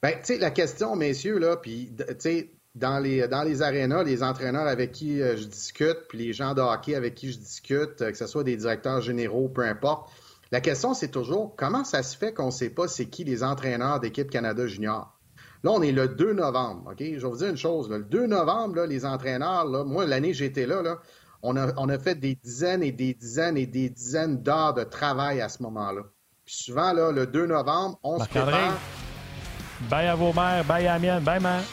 Bien, tu sais, la question, messieurs, là, puis, tu sais, dans les, dans les arénas, les entraîneurs avec qui euh, je discute, puis les gens de hockey avec qui je discute, euh, que ce soit des directeurs généraux, peu importe, la question, c'est toujours comment ça se fait qu'on ne sait pas c'est qui les entraîneurs d'équipe Canada Junior? Là, on est le 2 novembre, OK? Je vais vous dire une chose. le 2 novembre, là, les entraîneurs, là, moi, l'année j'étais là, là, on a, fait des dizaines et des dizaines et des dizaines d'heures de travail à ce moment-là. Puis souvent, là, le 2 novembre, on se prépare. Bye à vos mères, bye à la mienne, bye, mère.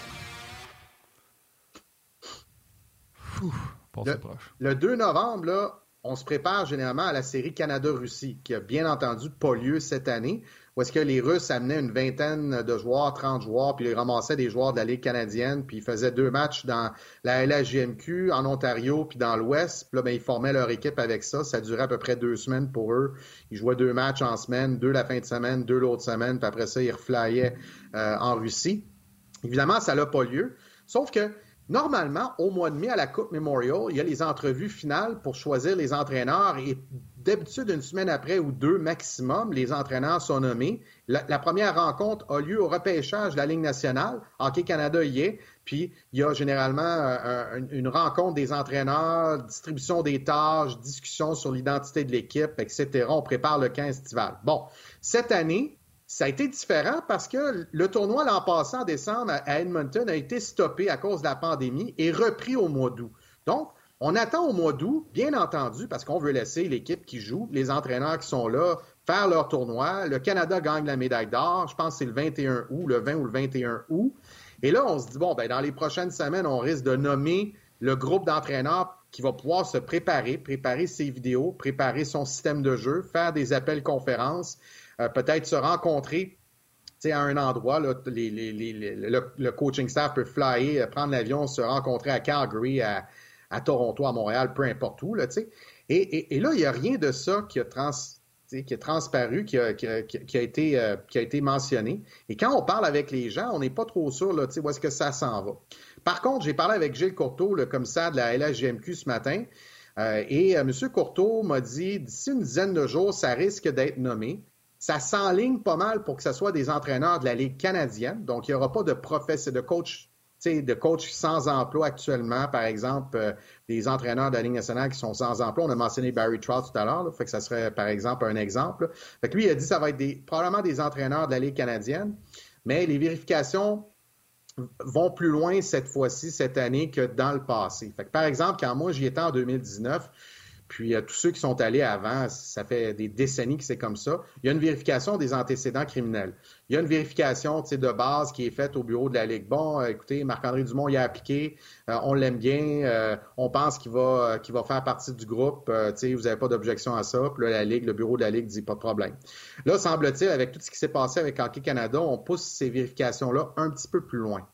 Le, le 2 novembre, là, on se prépare généralement à la série Canada-Russie, qui a bien entendu pas lieu cette année, où est-ce que les Russes amenaient une vingtaine de joueurs, 30 joueurs, puis ils ramassaient des joueurs de la Ligue canadienne, puis ils faisaient deux matchs dans la LHJMQ, en Ontario, puis dans l'Ouest. Puis là, ben, ils formaient leur équipe avec ça. Ça durait à peu près deux semaines pour eux. Ils jouaient deux matchs en semaine, deux la fin de semaine, deux l'autre semaine, puis après ça, ils reflyaient euh, en Russie. Évidemment, ça n'a pas lieu. Sauf que Normalement, au mois de mai, à la Coupe Memorial, il y a les entrevues finales pour choisir les entraîneurs et d'habitude, une semaine après ou deux maximum, les entraîneurs sont nommés. La, première rencontre a lieu au repêchage de la Ligue nationale. Hockey Canada y est. Puis, il y a généralement euh, une rencontre des entraîneurs, distribution des tâches, discussion sur l'identité de l'équipe, etc. On prépare le 15 estival. Bon, cette année, ça a été différent parce que le tournoi l'an passé, en décembre, à Edmonton, a été stoppé à cause de la pandémie et repris au mois d'août. Donc, On attend au mois d'août, bien entendu, parce qu'on veut laisser l'équipe qui joue, les entraîneurs qui sont là, faire leur tournoi. Le Canada gagne la médaille d'or. Je pense que c'est le 21 août, le 20 ou le 21 août. Et là, on se dit, bon, ben, dans les prochaines semaines, on risque de nommer le groupe d'entraîneurs qui va pouvoir se préparer, préparer ses vidéos, préparer son système de jeu, faire des appels conférences, peut-être se rencontrer à un endroit, là, le, coaching staff peut flyer, euh, prendre l'avion, se rencontrer à Calgary, à, Toronto, à Montréal, peu importe où. Là, et, et, là, il n'y a rien de ça qui a, trans, qui a transparu, qui a, été, euh, qui a été mentionné. Et quand on parle avec les gens, on n'est pas trop sûr là, où est-ce que ça s'en va. Par contre, j'ai parlé avec Gilles Courteau, le commissaire de la LHGMQ ce matin, euh, et M. Courteau m'a dit d'ici une dizaine de jours, ça risque d'être nommé ça s'enligne pas mal pour que ce soit des entraîneurs de la Ligue canadienne. Donc, il n'y aura pas de professeur, de coach, de coach sans emploi actuellement, par exemple, euh, des entraîneurs de la Ligue nationale qui sont sans emploi. On a mentionné Barry Trout tout à l'heure, fait que ça serait, par exemple, un exemple. Fait que lui, il a dit que ça va être des, probablement des entraîneurs de la Ligue canadienne, mais les vérifications vont plus loin cette fois-ci, cette année, que dans le passé. Fait que, par exemple, quand moi, j'y étais en 2019, puis euh, tous ceux qui sont allés avant, ça fait des décennies que c'est comme ça. Il y a une vérification des antécédents criminels. Il y a une vérification de base qui est faite au bureau de la Ligue. Bon, euh, écoutez, Marc-André Dumont y a appliqué, euh, on l'aime bien, on pense qu'il va, faire partie du groupe, vous n'avez pas d'objection à ça. Puis là, la Ligue, le bureau de la Ligue dit pas de problème. Là, semble-t-il, avec tout ce qui s'est passé avec Hockey Canada, on pousse ces vérifications-là un petit peu plus loin.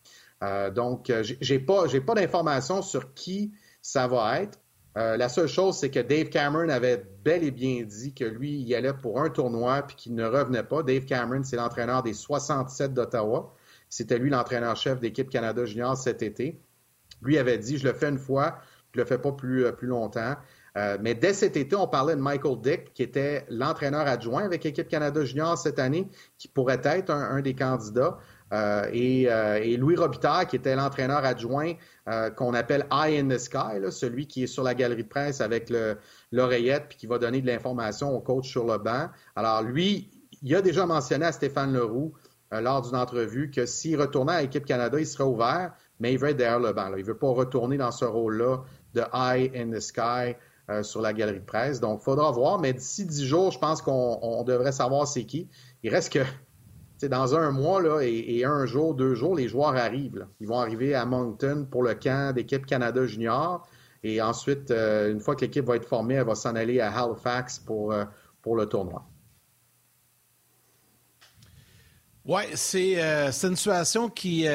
donc, j'ai pas, pas d'informations sur qui ça va être. Euh, la seule chose, c'est que Dave Cameron avait bel et bien dit que lui, il allait pour un tournoi puis qu'il ne revenait pas. Dave Cameron, c'est l'entraîneur des 67 d'Ottawa. C'était lui l'entraîneur-chef d'équipe Canada Junior cet été. Lui avait dit, je le fais une fois, je le fais pas plus, euh, plus longtemps. Euh, mais dès cet été, on parlait de Michael Dick, qui était l'entraîneur adjoint avec l'équipe Canada Junior cette année, qui pourrait être un des candidats. Euh, euh, et, Louis Robitaille, qui était l'entraîneur adjoint euh, qu'on appelle Eye in the Sky, celui qui est sur la galerie de presse avec l'oreillette puis qui va donner de l'information au coach sur le banc. Alors lui, il a déjà mentionné à Stéphane Leroux lors d'une entrevue que s'il retournait à l'équipe Canada, il serait ouvert, mais il veut être derrière le banc. Il ne veut pas retourner dans ce rôle-là de Eye in the Sky sur la galerie de presse. Donc, il faudra voir, mais d'ici dix jours, je pense qu'on devrait savoir c'est qui. Il reste que dans un mois là, et, un jour, deux jours, les joueurs arrivent. Ils vont arriver à Moncton pour le camp d'équipe Canada Junior. Et ensuite, euh, une fois que l'équipe va être formée, elle va s'en aller à Halifax pour, euh, pour le tournoi. Oui, euh, c'est une situation qui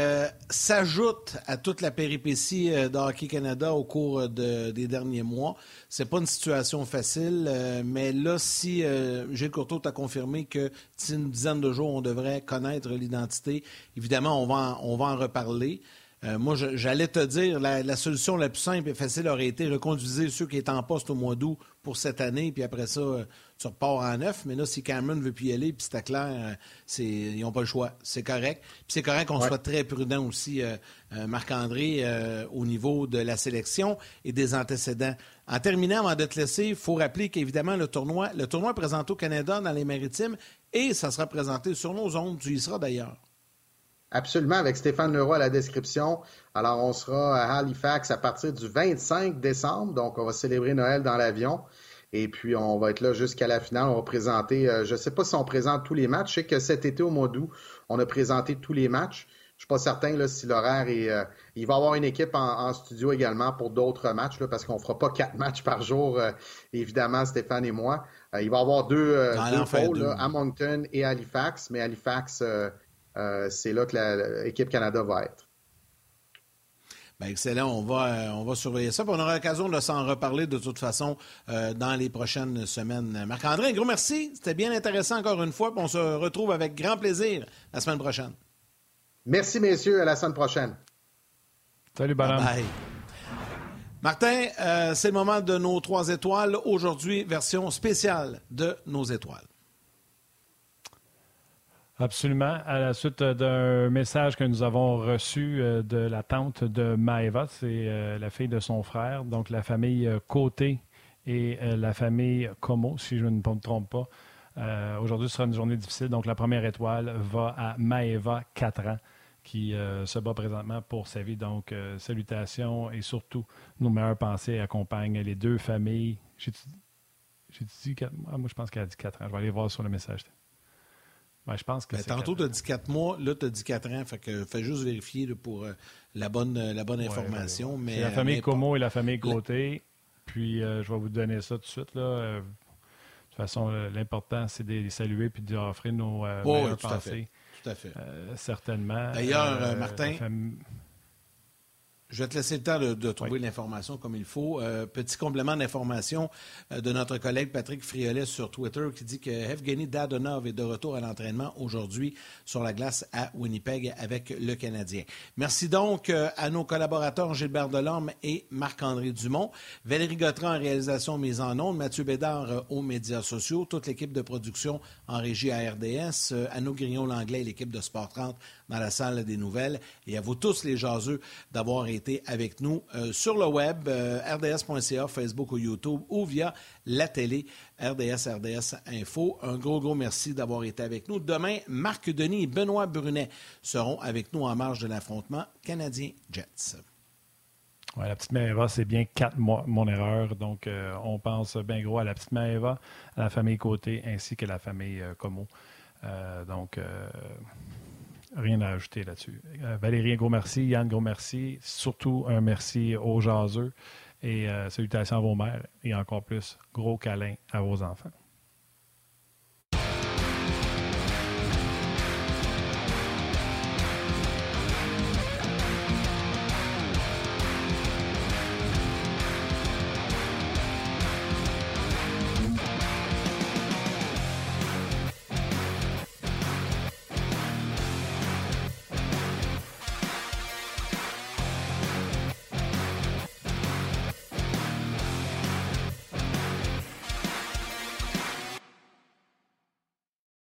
s'ajoute à toute la péripétie de Hockey Canada au cours des derniers mois. C'est pas une situation facile, euh, mais là, si euh, Gilles Courteau t'a confirmé que d'ici une dizaine de jours, on devrait connaître l'identité, évidemment, on va en reparler. Euh, moi, j'allais te dire, la, solution la plus simple et facile aurait été reconduiser ceux qui étaient en poste au mois d'août pour cette année, puis après ça, tu repars en neuf. Mais là, si Cameron veut plus y aller, puis c'était clair, ils n'ont pas le choix. C'est correct. Puis c'est correct qu'on soit très prudent aussi, Marc-André, au niveau de la sélection et des antécédents. En terminant, avant de te laisser, il faut rappeler qu'évidemment, le tournoi, le tournoi est présenté au Canada dans les maritimes et ça sera présenté sur nos ondes. Tu y seras d'ailleurs. Absolument, avec Stéphane Leroy à la description. Alors, on sera à Halifax à partir du 25 décembre. Donc, on va célébrer Noël dans l'avion. Et puis, on va être là jusqu'à la finale. On va présenter, euh, je ne sais pas si on présente tous les matchs. Je sais que cet été, au mois d'août, on a présenté tous les matchs. Je suis pas certain là, si l'horaire est. Euh, il va y avoir une équipe en, studio également pour d'autres matchs, là, parce qu'on fera pas quatre matchs par jour, euh, évidemment, Stéphane et moi. Euh, il va y avoir deux, deux là, à Moncton et Halifax, mais Halifax, c'est là que l'équipe Canada va être. Ben excellent, on va, on va surveiller ça. on aura l'occasion de s'en reparler de toute façon dans les prochaines semaines. Marc-André, un gros merci. C'était bien intéressant encore une fois. on se retrouve avec grand plaisir la semaine prochaine. Merci, messieurs. À la semaine prochaine. Salut, Bye. Martin, euh, c'est le moment de nos trois étoiles. Aujourd'hui, version spéciale de nos étoiles. Absolument. À la suite d'un message que nous avons reçu euh, de la tante de Maeva, c'est euh, la fille de son frère, donc la famille Côté et la famille Como, si je ne me trompe pas. Aujourd'hui sera une journée difficile, donc la première étoile va à Maeva, 4 ans qui se bat présentement pour sa vie. Donc, salutations et surtout, nos meilleures pensées accompagnent les deux familles. J'ai dit ah, moi, je pense qu'elle a dit 4 ans. Je vais aller voir sur le message. Je pense que ben, tantôt, tu as dit 4 mois, là, tu as dit 4 ans. Fait que fais juste vérifier pour la bonne, la bonne information. mais, la famille Como et la famille Côté. Puis, je vais vous donner ça tout de suite. Là toute façon, l'important, c'est de les saluer puis de leur offrir nos euh, meilleures pensées. Tout à fait. Euh, certainement. D'ailleurs, euh, Martin, je vais te laisser le temps de, trouver l'information comme il faut. Euh, petit complément d'information euh, de notre collègue Patrick Friolet sur Twitter qui dit que Evgeny Dadonov est de retour à l'entraînement aujourd'hui sur la glace à Winnipeg avec le Canadien. Merci donc euh, à nos collaborateurs Gilbert Delorme et Marc-André Dumont, Valérie Gautran en réalisation mise en ondes, Mathieu Bédard aux médias sociaux, toute l'équipe de production en régie à RDS, Anneau Grignon-Langlais et l'équipe de Sport 30 dans la salle des nouvelles. Et à vous tous les jaseux d'avoir été avec nous euh, sur le web, euh, rds.ca, Facebook ou YouTube ou via la télé RDS, RDS Info. Un gros, gros merci d'avoir été avec nous. Demain, Marc Denis et Benoît Brunet seront avec nous en marge de l'affrontement Canadien-Jets. La petite Maëva, c'est bien quatre mois, mon erreur. Donc, euh, on pense bien gros à la petite Maëva, à la famille Côté ainsi que la famille Como. donc, Rien à ajouter là-dessus. Euh, Valérie, un gros merci. Yann, gros merci. Surtout un merci aux jaseux et euh, salutations à vos mères et encore plus, gros câlin à vos enfants.